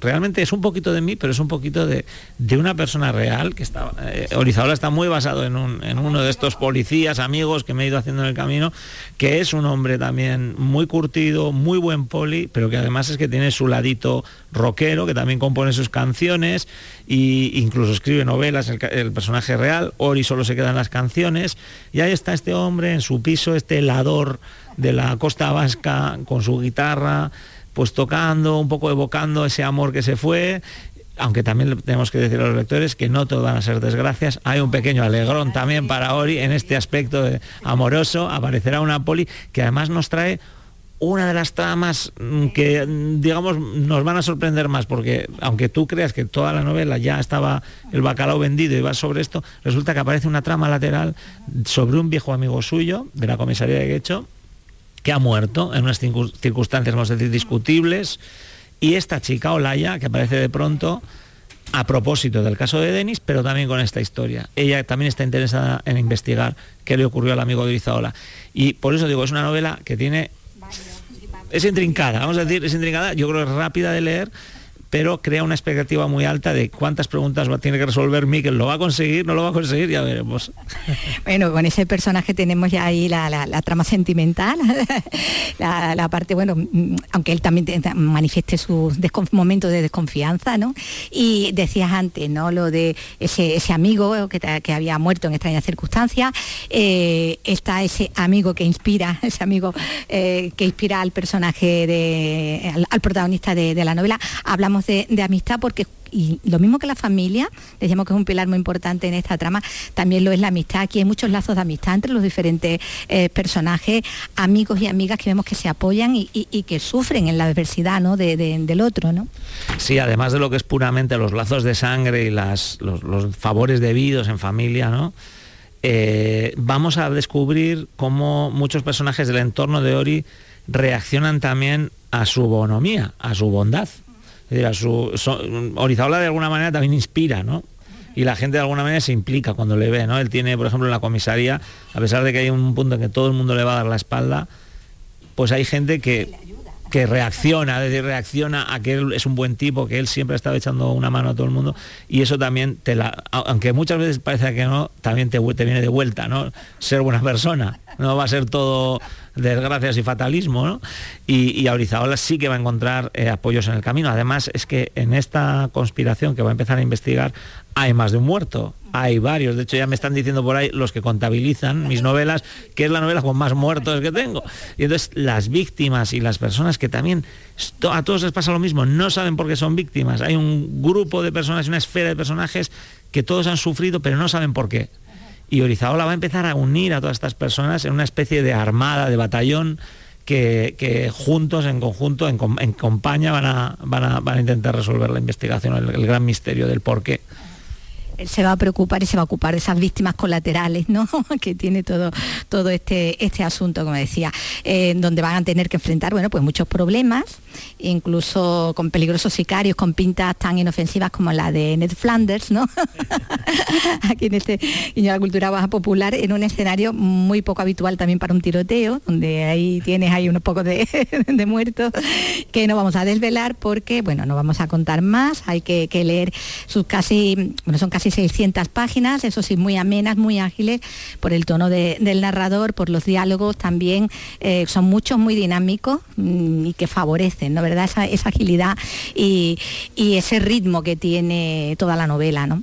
realmente es un poquito de mí, pero es un poquito de, de una persona real, que está, eh, Orizaola está muy basado en, en uno de estos policías, amigos que me he ido haciendo en el camino, que es un hombre también muy curtido, muy buen poli, pero que además es que tiene su ladito rockero, que también compone sus canciones e incluso escribe novelas, el, personaje real, Ori solo se quedan las canciones, y ahí está este hombre en su piso, este helador de la costa vasca, con su guitarra, pues tocando, un poco evocando ese amor que se fue, aunque también tenemos que decir a los lectores que no todo van a ser desgracias, hay un pequeño alegrón también para Ori en este aspecto amoroso, aparecerá una poli que además nos trae una de las tramas mm, que, mm, digamos, nos van a sorprender más, porque aunque tú creas que toda la novela ya estaba el bacalao vendido y va sobre esto, resulta que aparece una trama lateral sobre un viejo amigo suyo de la comisaría de Guecho que ha muerto en unas circunstancias, vamos a decir, discutibles, y esta chica, Olaya, que aparece de pronto, a propósito del caso de Denis, pero también con esta historia. Ella también está interesada en investigar qué le ocurrió al amigo de Izaola. Y por eso digo, es una novela que tiene es intrincada, vamos a decir, es intrincada, yo creo que es rápida de leer, pero crea una expectativa muy alta de cuántas preguntas va, tiene que resolver Miquel. ¿Lo va a conseguir? ¿No lo va a conseguir? Ya veremos. Bueno, con ese personaje tenemos ya ahí la, trama sentimental, la, parte, bueno, mm, aunque él también manifieste sus momentos de desconfianza, ¿no? Y decías antes, ¿no? Lo de ese, amigo que, había muerto en extrañas circunstancias, eh, está ese amigo que inspira, ese amigo eh, que inspira al personaje, de, al, protagonista de, de la novela. Hablamos de, amistad porque y lo mismo que la familia, decíamos que es un pilar muy importante en esta trama, también lo es la amistad. Aquí hay muchos lazos de amistad entre los diferentes eh, personajes, amigos y amigas que vemos que se apoyan y, que sufren en la adversidad ¿no? del otro. ¿no? Sí, además de lo que es puramente los lazos de sangre y las, los, favores debidos en familia, ¿no? Eh, vamos a descubrir cómo muchos personajes del entorno de Ori reaccionan también a su bonomía, a su bondad. Orizaola de alguna manera también inspira, ¿no? Y la gente de alguna manera se implica cuando le ve, ¿no? Él tiene, por ejemplo, en la comisaría, a pesar de que hay un punto en que todo el mundo le va a dar la espalda, pues hay gente que, que reacciona, reacciona a que él es un buen tipo, que él siempre ha estado echando una mano a todo el mundo, y eso también te la, aunque muchas veces parece que no, también te, te viene de vuelta, ¿no? Ser buena persona. No va a ser todo desgracias y fatalismo, ¿no? Y, y Aurizaola sí que va a encontrar eh, apoyos en el camino. Además, es que en esta conspiración que va a empezar a investigar hay más de un muerto. Hay varios, de hecho ya me están diciendo por ahí los que contabilizan mis novelas, que es la novela con más muertos que tengo. Y entonces las víctimas y las personas que también, a todos les pasa lo mismo, no saben por qué son víctimas. Hay un grupo de personas, una esfera de personajes que todos han sufrido, pero no saben por qué y Orizaola va a empezar a unir a todas estas personas en una especie de armada, de batallón, que, juntos, en conjunto, en, compañía, van a, van, a, intentar resolver la investigación, el, gran misterio del por qué se va a preocupar y se va a ocupar de esas víctimas colaterales, ¿no? que tiene todo, todo este, este asunto, como decía, eh, donde van a tener que enfrentar, bueno, pues muchos problemas, incluso con peligrosos sicarios, con pintas tan inofensivas como la de Ned Flanders, ¿no? Aquí en este y la cultura baja popular, en un escenario muy poco habitual también para un tiroteo, donde ahí tienes ahí unos pocos de, muertos, que no vamos a desvelar porque, bueno, no vamos a contar más, hay que leer sus casi, bueno, son casi 600 páginas, eso sí, muy amenas, muy ágiles, por el tono del narrador, por los diálogos también, eh, son muchos muy dinámicos mm, y que favorecen, ¿no? ¿Verdad? Esa, agilidad y, ese ritmo que tiene toda la novela, ¿no?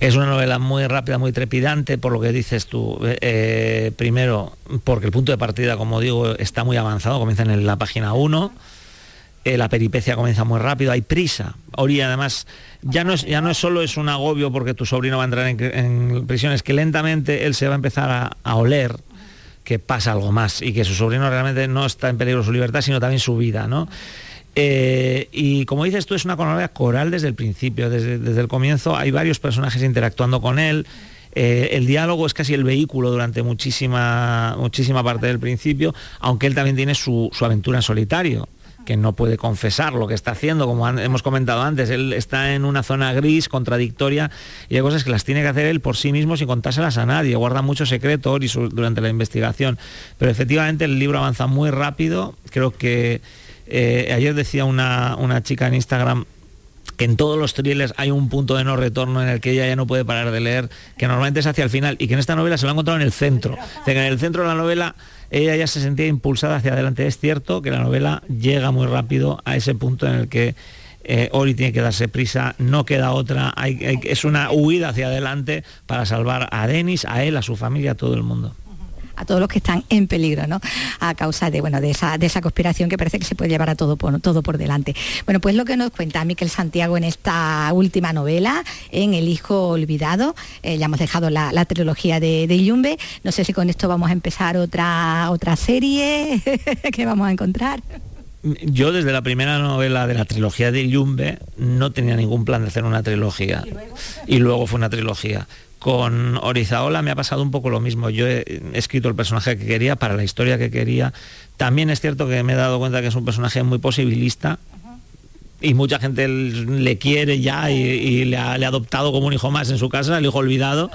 Es una novela muy rápida, muy trepidante, por lo que dices tú. Eh, eh, primero, porque el punto de partida, como digo, está muy avanzado, comienza en la página 1 eh, la peripecia comienza muy rápido, hay prisa. Ori además ya no es, ya no es solo es un agobio porque tu sobrino va a entrar en, prisión, es que lentamente él se va a empezar a, oler que pasa algo más y que su sobrino realmente no está en peligro su libertad, sino también su vida, ¿no? Eh, y como dices tú, es una novela coral desde el principio, desde, el comienzo hay varios personajes interactuando con él. Eh, el diálogo es casi el vehículo durante muchísima, muchísima parte del principio, aunque él también tiene su, su aventura en solitario que no puede confesar lo que está haciendo, como hemos comentado antes, él está en una zona gris, contradictoria, y hay cosas que las tiene que hacer él por sí mismo sin contárselas a nadie, guarda mucho secreto durante la investigación, pero efectivamente el libro avanza muy rápido, creo que eh, ayer decía una, una chica en Instagram que en todos los thrillers hay un punto de no retorno en el que ella ya no puede parar de leer, que normalmente es hacia el final y que en esta novela se lo ha encontrado en el centro. en el centro de la novela ella ya se sentía impulsada hacia adelante. Es cierto que la novela llega muy rápido a ese punto en el que eh, Ori tiene que darse prisa, no queda otra, es una huida hacia adelante para salvar a Denis, a él, a su familia, a todo el mundo a todos los que están en peligro, ¿no? A causa de, bueno, de esa, de esa conspiración que parece que se puede llevar a todo por, todo por delante. Bueno, pues lo que nos cuenta Miquel Santiago en esta última novela, en El Hijo Olvidado, eh, ya hemos dejado la, trilogía de, de Yumbe, no sé si con esto vamos a empezar otra, otra serie que vamos a encontrar yo desde la primera novela de la trilogía de Yumbe no tenía ningún plan de hacer una trilogía. y luego fue una trilogía. Con Orizaola me ha pasado un poco lo mismo. Yo he escrito el personaje que quería para la historia que quería. También es cierto que me he dado cuenta que es un personaje muy posibilista, y mucha gente le quiere ya y, le, ha, adoptado como un hijo más en su casa, el hijo olvidado.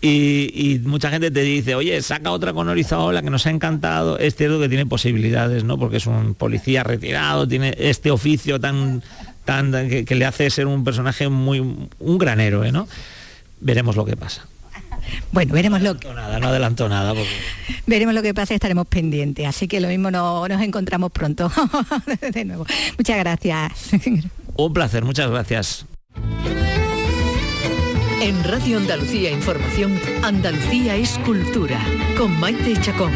Y, mucha gente te dice, oye, saca otra con Orizaola que nos ha encantado. Es cierto que tiene posibilidades, ¿no? Porque es un policía retirado, tiene este oficio tan, que, le hace ser un personaje muy un gran héroe, ¿no? Veremos lo que pasa. Bueno, veremos lo que... Nada, no adelanto nada. Veremos lo que pasa y estaremos pendientes. Así que lo mismo no, nos encontramos pronto. de nuevo. Muchas gracias. Un placer, muchas gracias. En Radio Andalucía Información, Andalucía es cultura, con Maite Chacón.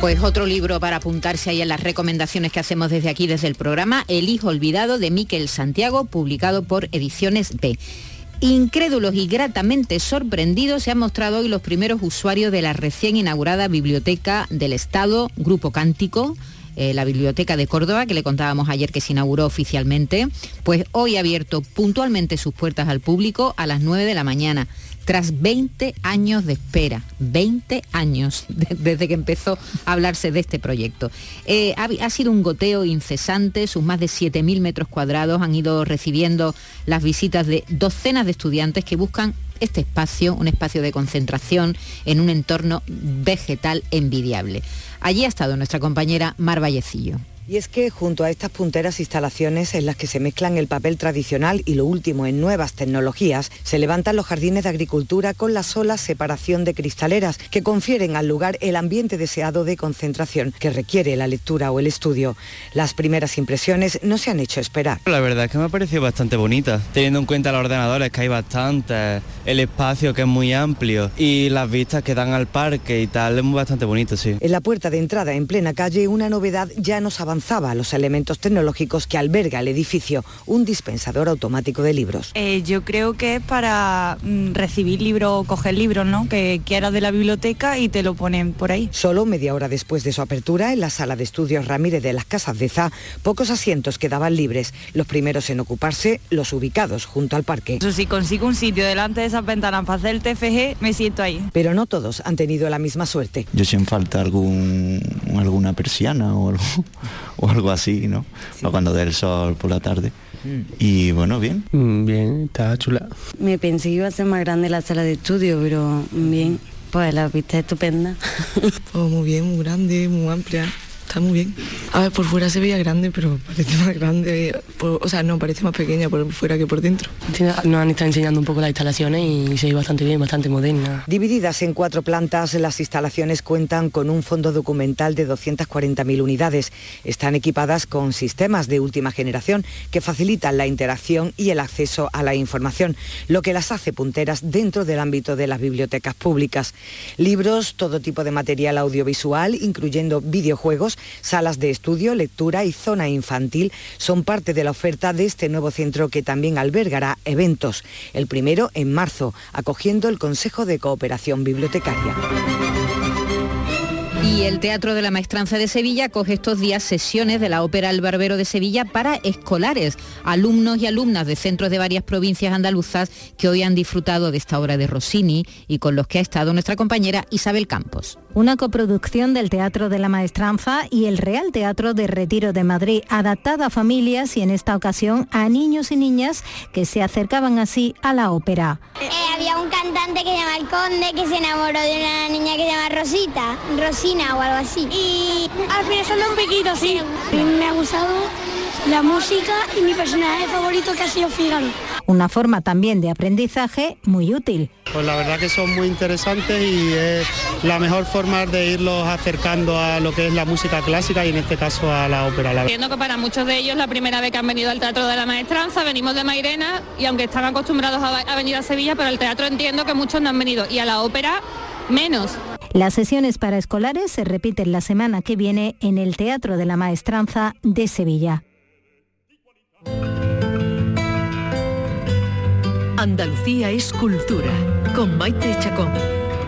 Pues otro libro para apuntarse ahí en las recomendaciones que hacemos desde aquí, desde el programa, El Hijo Olvidado de Miquel Santiago, publicado por Ediciones B. Incrédulos y gratamente sorprendidos se han mostrado hoy los primeros usuarios de la recién inaugurada Biblioteca del Estado, Grupo Cántico, eh, la Biblioteca de Córdoba, que le contábamos ayer que se inauguró oficialmente, pues hoy ha abierto puntualmente sus puertas al público a las 9 de la mañana tras 20 años de espera, 20 años desde que empezó a hablarse de este proyecto. Eh, ha, sido un goteo incesante, sus más de 7.000 metros cuadrados han ido recibiendo las visitas de docenas de estudiantes que buscan este espacio, un espacio de concentración en un entorno vegetal envidiable. Allí ha estado nuestra compañera Mar Vallecillo. Y es que junto a estas punteras instalaciones en las que se mezclan el papel tradicional y lo último en nuevas tecnologías, se levantan los jardines de agricultura con la sola separación de cristaleras que confieren al lugar el ambiente deseado de concentración que requiere la lectura o el estudio. Las primeras impresiones no se han hecho esperar. La verdad es que me ha parecido bastante bonita, teniendo en cuenta los ordenadores que hay bastantes, el espacio que es muy amplio y las vistas que dan al parque y tal, es bastante bonito, sí. En la puerta de entrada en plena calle una novedad ya nos avanza los elementos tecnológicos que alberga el edificio, un dispensador automático de libros. Eh, yo creo que es para mm, recibir libros o coger libros, ¿no? Que quieras de la biblioteca y te lo ponen por ahí. Solo media hora después de su apertura, en la sala de estudios Ramírez de las Casas de Za, pocos asientos quedaban libres, los primeros en ocuparse, los ubicados junto al parque. Eso si consigo un sitio delante de esas ventanas para hacer el TFG, me siento ahí. Pero no todos han tenido la misma suerte. Yo sin falta algún, alguna persiana o algo, o algo así, ¿no? O cuando dé el sol por la tarde. Mm. Y bueno, bien. Mm, bien, está chula. Me pensé que iba a ser más grande la sala de estudio, pero bien. Pues la vista es estupenda. Oh, muy bien, muy grande, muy amplia. Está muy bien. A ver, por fuera se veía grande, pero parece más grande, por- o sea, no, parece más pequeña por fuera que por dentro. Nos han estado enseñando un poco las instalaciones y se ve bastante bien, bastante moderna. Divididas en cuatro plantas, las instalaciones cuentan con un fondo documental de 240.000 unidades. Están equipadas con sistemas de última generación que facilitan la interacción y el acceso a la información, lo que las hace punteras dentro del ámbito de las bibliotecas públicas. Libros, todo tipo de material audiovisual, incluyendo videojuegos, salas de estudio, lectura y zona infantil, son parte de la oferta de este nuevo centro que también albergará eventos. El primero en marzo, acogiendo el Consejo de Cooperación Bibliotecaria. Y el Teatro de la Maestranza de Sevilla coge estos días sesiones de la Ópera El Barbero de Sevilla para escolares, alumnos y alumnas de centros de varias provincias andaluzas que hoy han disfrutado de esta obra de Rossini y con los que ha estado nuestra compañera Isabel Campos. Una coproducción del Teatro de la Maestranza y el Real Teatro de Retiro de Madrid, adaptada a familias y en esta ocasión a niños y niñas que se acercaban así a la ópera. Eh, había un cantante que se llama El Conde que se enamoró de una niña que se llama Rosita, Rosina o algo así. Y al final solo un piquito, sí. Me ha gustado la música y mi personaje favorito que ha sido Fígaro. Una forma también de aprendizaje muy útil. Pues la verdad que son muy interesantes y es la mejor forma de irlos acercando a lo que es la música clásica y en este caso a la ópera. La. Entiendo que para muchos de ellos la primera vez que han venido al Teatro de la Maestranza, venimos de Mairena y aunque están acostumbrados a, a venir a Sevilla, pero al teatro entiendo que muchos no han venido y a la ópera menos. Las sesiones para escolares se repiten la semana que viene en el Teatro de la Maestranza de Sevilla. Andalucía es cultura, con Maite Chacón.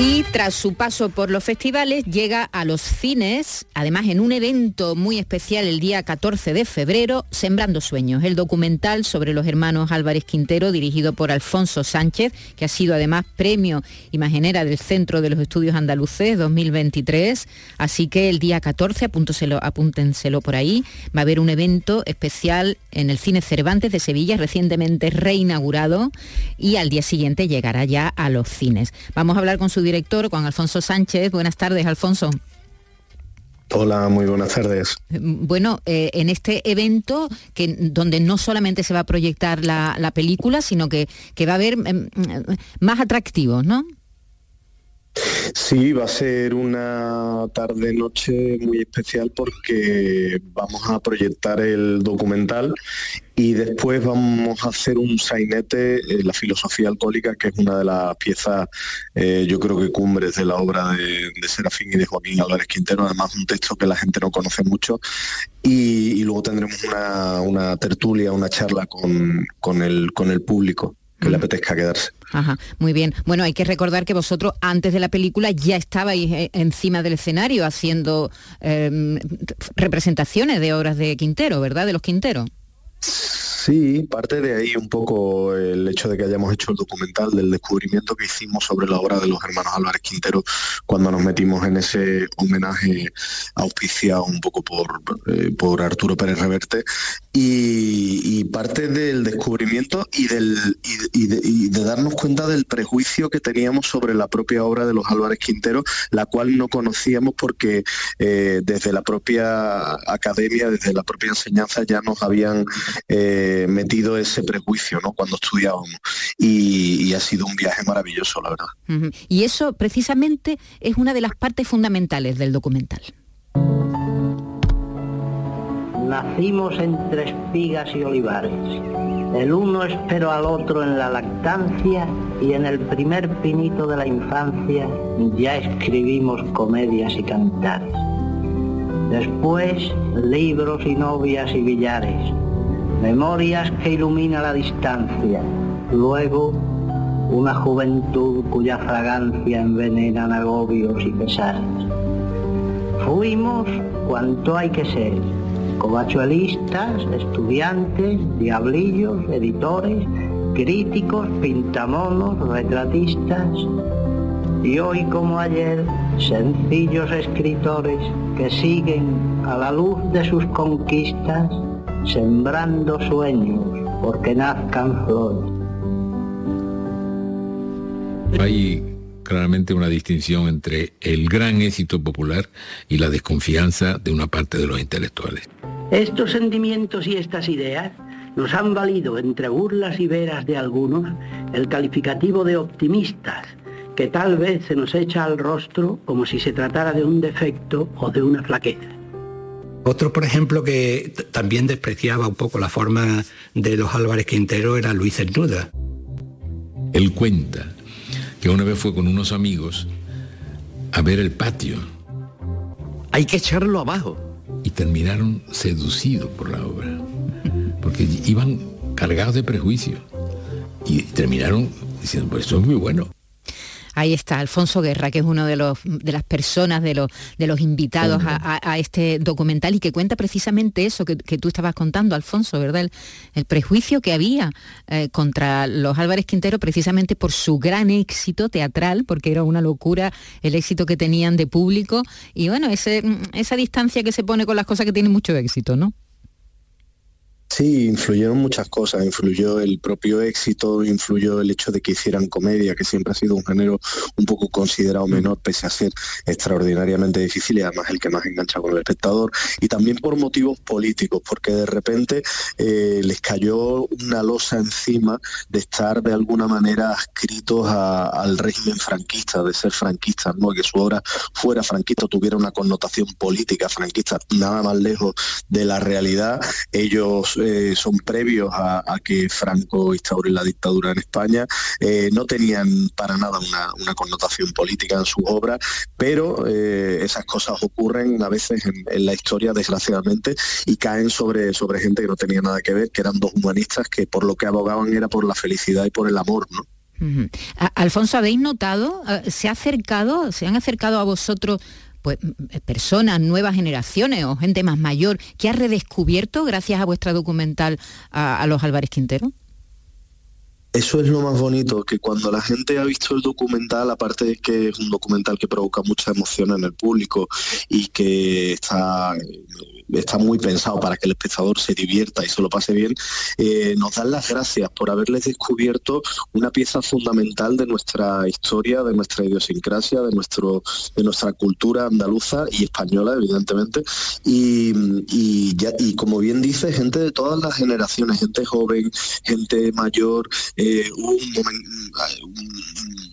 Y tras su paso por los festivales llega a los cines, además en un evento muy especial el día 14 de febrero, Sembrando Sueños, el documental sobre los hermanos Álvarez Quintero dirigido por Alfonso Sánchez, que ha sido además premio imaginera del Centro de los Estudios Andaluces 2023. Así que el día 14, apúntenselo, apúntenselo por ahí, va a haber un evento especial en el Cine Cervantes de Sevilla, recientemente reinaugurado, y al día siguiente llegará ya a los cines. Vamos a hablar con su director, Juan Alfonso Sánchez. Buenas tardes, Alfonso. Hola, muy buenas tardes. Bueno, eh, en este evento, que, donde no solamente se va a proyectar la, la película, sino que, que va a haber em, más atractivos, ¿no? Sí, va a ser una tarde-noche muy especial porque vamos a proyectar el documental y después vamos a hacer un sainete, eh, la filosofía alcohólica, que es una de las piezas, eh, yo creo que cumbres de la obra de, Serafín y de Joaquín Álvarez Quintero, además un texto que la gente no conoce mucho. Y, luego tendremos una, tertulia, una charla con, con el público que le apetezca quedarse. Ajá, muy bien. Bueno, hay que recordar que vosotros antes de la película ya estabais eh, encima del escenario haciendo eh, representaciones de obras de Quintero, ¿verdad? De los Quinteros. Sí, parte de ahí un poco el hecho de que hayamos hecho el documental del descubrimiento que hicimos sobre la obra de los hermanos Álvarez Quintero cuando nos metimos en ese homenaje auspiciado un poco por, eh, por Arturo Pérez Reverte. Y, parte del descubrimiento y, del, y, y, de, y, de, darnos cuenta del prejuicio que teníamos sobre la propia obra de los Álvarez Quintero, la cual no conocíamos porque eh, desde la propia academia, desde la propia enseñanza ya nos habían eh, metido ese prejuicio ¿no? cuando estudiábamos y, y, ha sido un viaje maravilloso, la verdad. Uh -huh. Y eso precisamente es una de las partes fundamentales del documental. Nacimos entre espigas y olivares. El uno esperó al otro en la lactancia y en el primer pinito de la infancia ya escribimos comedias y cantares. Después, libros y novias y billares memorias que ilumina la distancia, luego una juventud cuya fragancia envenena agobios y pesares. Fuimos cuanto hay que ser, covachuelistas, estudiantes, diablillos, editores, críticos, pintamonos, retratistas, y hoy como ayer, sencillos escritores que siguen a la luz de sus conquistas sembrando sueños porque nazcan flores. Hay claramente una distinción entre el gran éxito popular y la desconfianza de una parte de los intelectuales. Estos sentimientos y estas ideas nos han valido, entre burlas y veras de algunos, el calificativo de optimistas, que tal vez se nos echa al rostro como si se tratara de un defecto o de una flaqueza. Otro, por ejemplo, que también despreciaba un poco la forma de los Álvarez Quintero era Luis Cernuda. Él cuenta que una vez fue con unos amigos a ver el patio. Hay que echarlo abajo. Y terminaron seducidos por la obra, porque iban cargados de prejuicios y terminaron diciendo, pues esto es muy bueno. Ahí está, Alfonso Guerra, que es uno de, los, de las personas, de los, de los invitados a, este documental y que cuenta precisamente eso que, tú estabas contando, Alfonso, ¿verdad? El, prejuicio que había eh, contra los Álvarez Quintero precisamente por su gran éxito teatral, porque era una locura el éxito que tenían de público y bueno, esa distancia que se pone con las cosas que tienen mucho éxito, ¿no? Sí, influyeron muchas cosas, influyó el propio éxito, influyó el hecho de que hicieran comedia, que siempre ha sido un género un poco considerado menor, pese a ser extraordinariamente difícil y además el que más engancha con el espectador, y también por motivos políticos, porque de repente eh, les cayó una losa encima de estar de alguna manera adscritos al régimen franquista, de ser franquistas, ¿no? que su obra fuera franquista, tuviera una connotación política franquista, nada más lejos de la realidad. Ellos eh, son previos a, que Franco instaure la dictadura en España, eh, no tenían para nada una, connotación política en sus obras, pero eh, esas cosas ocurren a veces en, la historia, desgraciadamente, y caen sobre, sobre gente que no tenía nada que ver, que eran dos humanistas que por lo que abogaban era por la felicidad y por el amor, ¿no? Alfonso, ¿habéis notado? ¿Se ha acercado, se han acercado a vosotros pues, eh, personas, nuevas generaciones o gente más mayor que ha redescubierto, gracias a vuestra documental, a, los Álvarez Quintero? Eso es lo más bonito, que cuando la gente ha visto el documental, aparte de que es un documental que provoca mucha emoción en el público y que está está muy pensado para que el espectador se divierta y se lo pase bien, eh, nos dan las gracias por haberles descubierto una pieza fundamental de nuestra historia, de nuestra idiosincrasia, de, nuestro, de nuestra cultura andaluza y española, evidentemente. Y, y como bien dice, gente de todas las generaciones, gente joven, gente mayor, eh, un,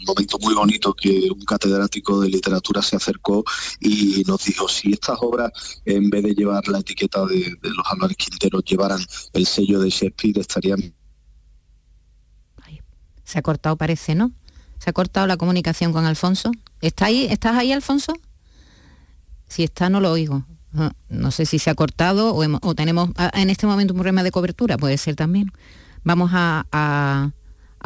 momento muy bonito que un catedrático de literatura se acercó y nos dijo, si estas obras, en vez de llevar la etiqueta de, los Álvarez Quinteros, llevaran el sello de Shakespeare, estarían... Se ha cortado, parece, ¿no? Se ha cortado la comunicación con Alfonso. ¿Está ahí? ¿Estás ahí, Alfonso? Si está, no lo oigo. No sé si se ha cortado o, tenemos ah, en este momento un problema de cobertura, puede ser también. Vamos a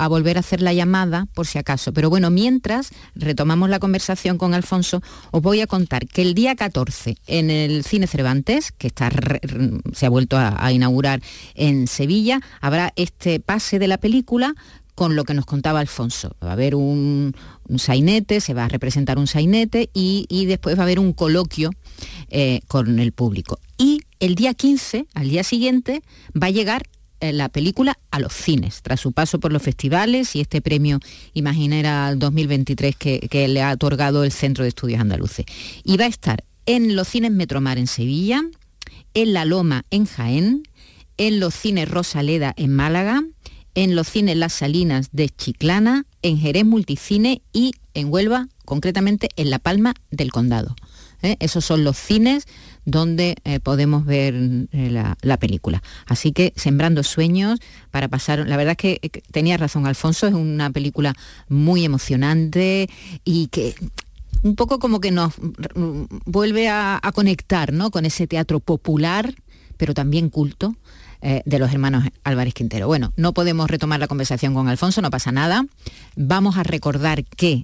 volver a hacer la llamada por si acaso. Pero bueno, mientras retomamos la conversación con Alfonso, os voy a contar que el día 14 en el Cine Cervantes, que está, se ha vuelto a, inaugurar en Sevilla, habrá este pase de la película con lo que nos contaba Alfonso. Va a haber un, sainete, se va a representar un sainete y, después va a haber un coloquio eh, con el público. Y el día 15, al día siguiente, va a llegar la película a los cines, tras su paso por los festivales y este premio Imaginera 2023 que, que le ha otorgado el Centro de Estudios Andaluces. Y va a estar en los cines Metromar en Sevilla, en La Loma en Jaén, en los cines Rosaleda en Málaga, en los cines Las Salinas de Chiclana, en Jerez Multicine y en Huelva, concretamente en La Palma del Condado. ¿eh? Esos son los cines donde eh, podemos ver eh, la, película. Así que Sembrando Sueños, para pasar, la verdad es que tenía razón Alfonso, es una película muy emocionante y que un poco como que nos vuelve a, conectar ¿no? con ese teatro popular, pero también culto. de los hermanos Álvarez Quintero. Bueno, no podemos retomar la conversación con Alfonso, no pasa nada. Vamos a recordar que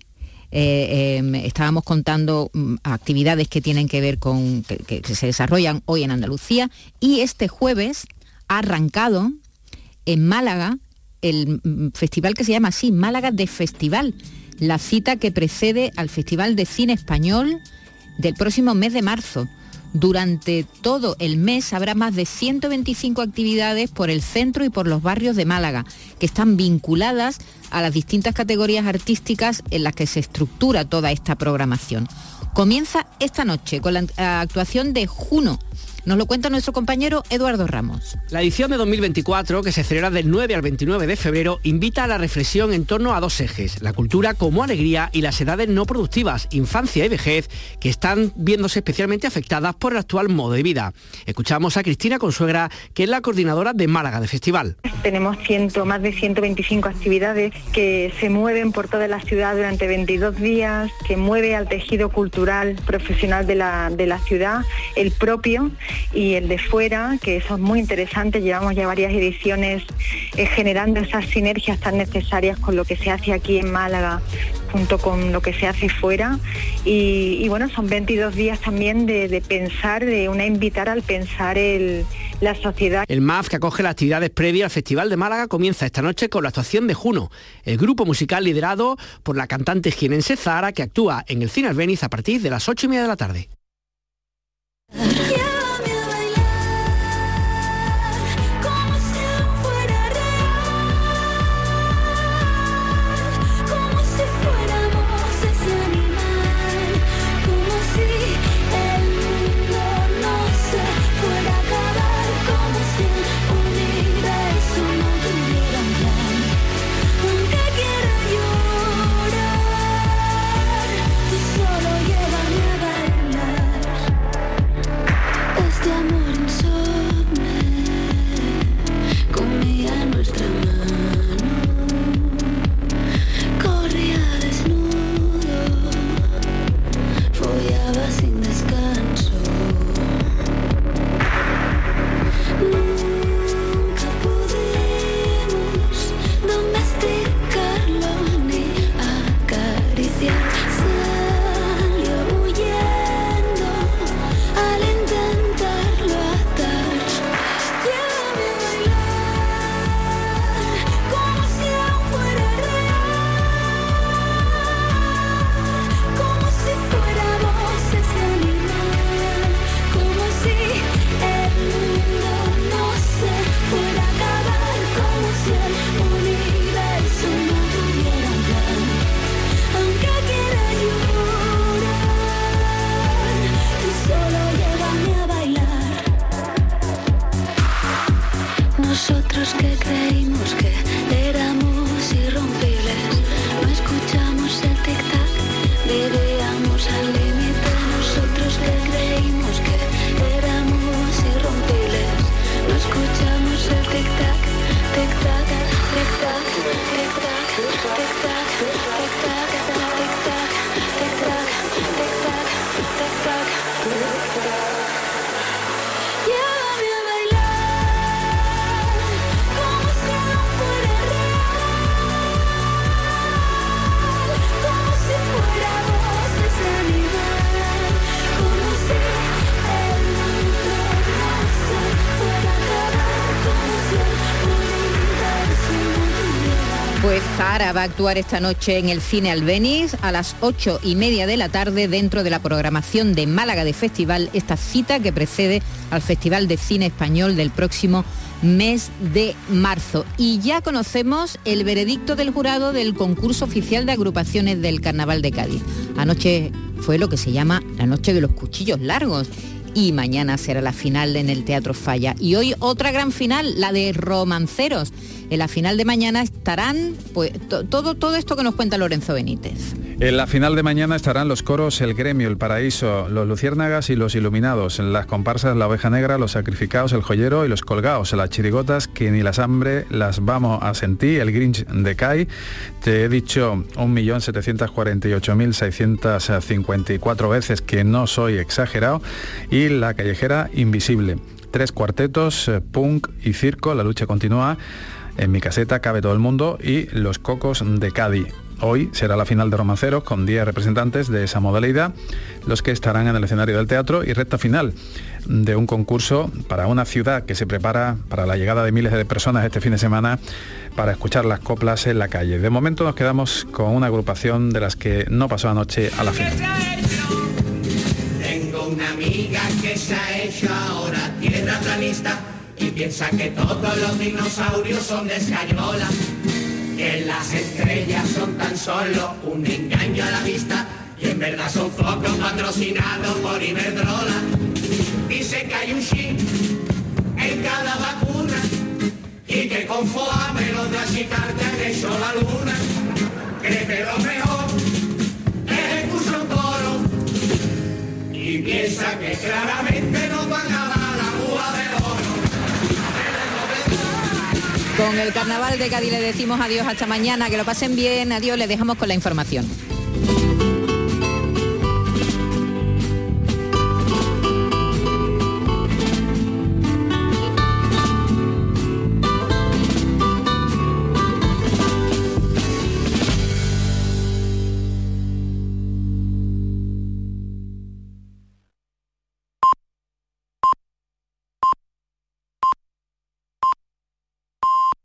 eh, em, estábamos contando mm, actividades que tienen que ver con, que, se desarrollan hoy en Andalucía. Y este jueves ha arrancado en Málaga el mm, festival que se llama así, Málaga de Festival, la cita que precede al Festival de Cine Español del próximo mes de marzo Durante todo el mes habrá más de 125 actividades por el centro y por los barrios de Málaga, que están vinculadas a las distintas categorías artísticas en las que se estructura toda esta programación. Comienza esta noche con la actuación de Juno, nos lo cuenta nuestro compañero Eduardo Ramos. La edición de 2024, que se celebra del 9 al 29 de febrero, invita a la reflexión en torno a dos ejes, la cultura como alegría y las edades no productivas, infancia y vejez, que están viéndose especialmente afectadas por el actual modo de vida. Escuchamos a Cristina Consuegra, que es la coordinadora de Málaga de Festival. Tenemos ciento, más de 125 actividades que se mueven por toda la ciudad durante 22 días, que mueve al tejido cultural profesional de la, de la ciudad, el propio, y el de fuera, que eso es muy interesante. Llevamos ya varias ediciones eh, generando esas sinergias tan necesarias con lo que se hace aquí en Málaga junto con lo que se hace fuera y, bueno, son 22 días también de, pensar, de una invitar al pensar el, la sociedad. El MAF que acoge las actividades previas al Festival de Málaga comienza esta noche con la actuación de Juno, el grupo musical liderado por la cantante jienense Zara que actúa en el Cine Albeniz a partir de las 8 y media de la tarde. Actuar esta noche en el Cine Albeniz a las ocho y media de la tarde dentro de la programación de Málaga de Festival, esta cita que precede al Festival de Cine Español del próximo mes de marzo. Y ya conocemos el veredicto del jurado del concurso oficial de agrupaciones del Carnaval de Cádiz. Anoche fue lo que se llama la noche de los cuchillos largos y mañana será la final en el Teatro Falla. Y hoy otra gran final, la de Romanceros en la final de mañana estarán pues, todo, todo esto que nos cuenta Lorenzo Benítez. En la final de mañana estarán los coros El Gremio, El Paraíso, Los Luciérnagas y Los Iluminados. Las comparsas La Oveja Negra, Los Sacrificados, El Joyero y Los Colgados. Las chirigotas que ni las hambre las vamos a sentir. El Grinch de Kai. Te he dicho 1.748.654 veces que no soy exagerado. Y La Callejera Invisible. Tres cuartetos, eh, punk y circo. La lucha continúa. En mi caseta cabe todo el mundo y Los Cocos de Cádiz. Hoy será la final de romanceros con 10 representantes de esa modalidad, los que estarán en el escenario del teatro y recta final de un concurso para una ciudad que se prepara para la llegada de miles de personas este fin de semana para escuchar las coplas en la calle. De momento nos quedamos con una agrupación de las que no pasó anoche a la final. Piensa que todos los dinosaurios son de escayola, que las estrellas son tan solo un engaño a la vista y en verdad son focos patrocinados por Iberdrola. Dice que hay un chip en cada vacuna y que con FOAME los de achicarte han hecho la luna. Cree que lo mejor es escuchar un coro y piensa que claramente nos van a Con el carnaval de Cádiz le decimos adiós hasta mañana, que lo pasen bien, adiós, les dejamos con la información.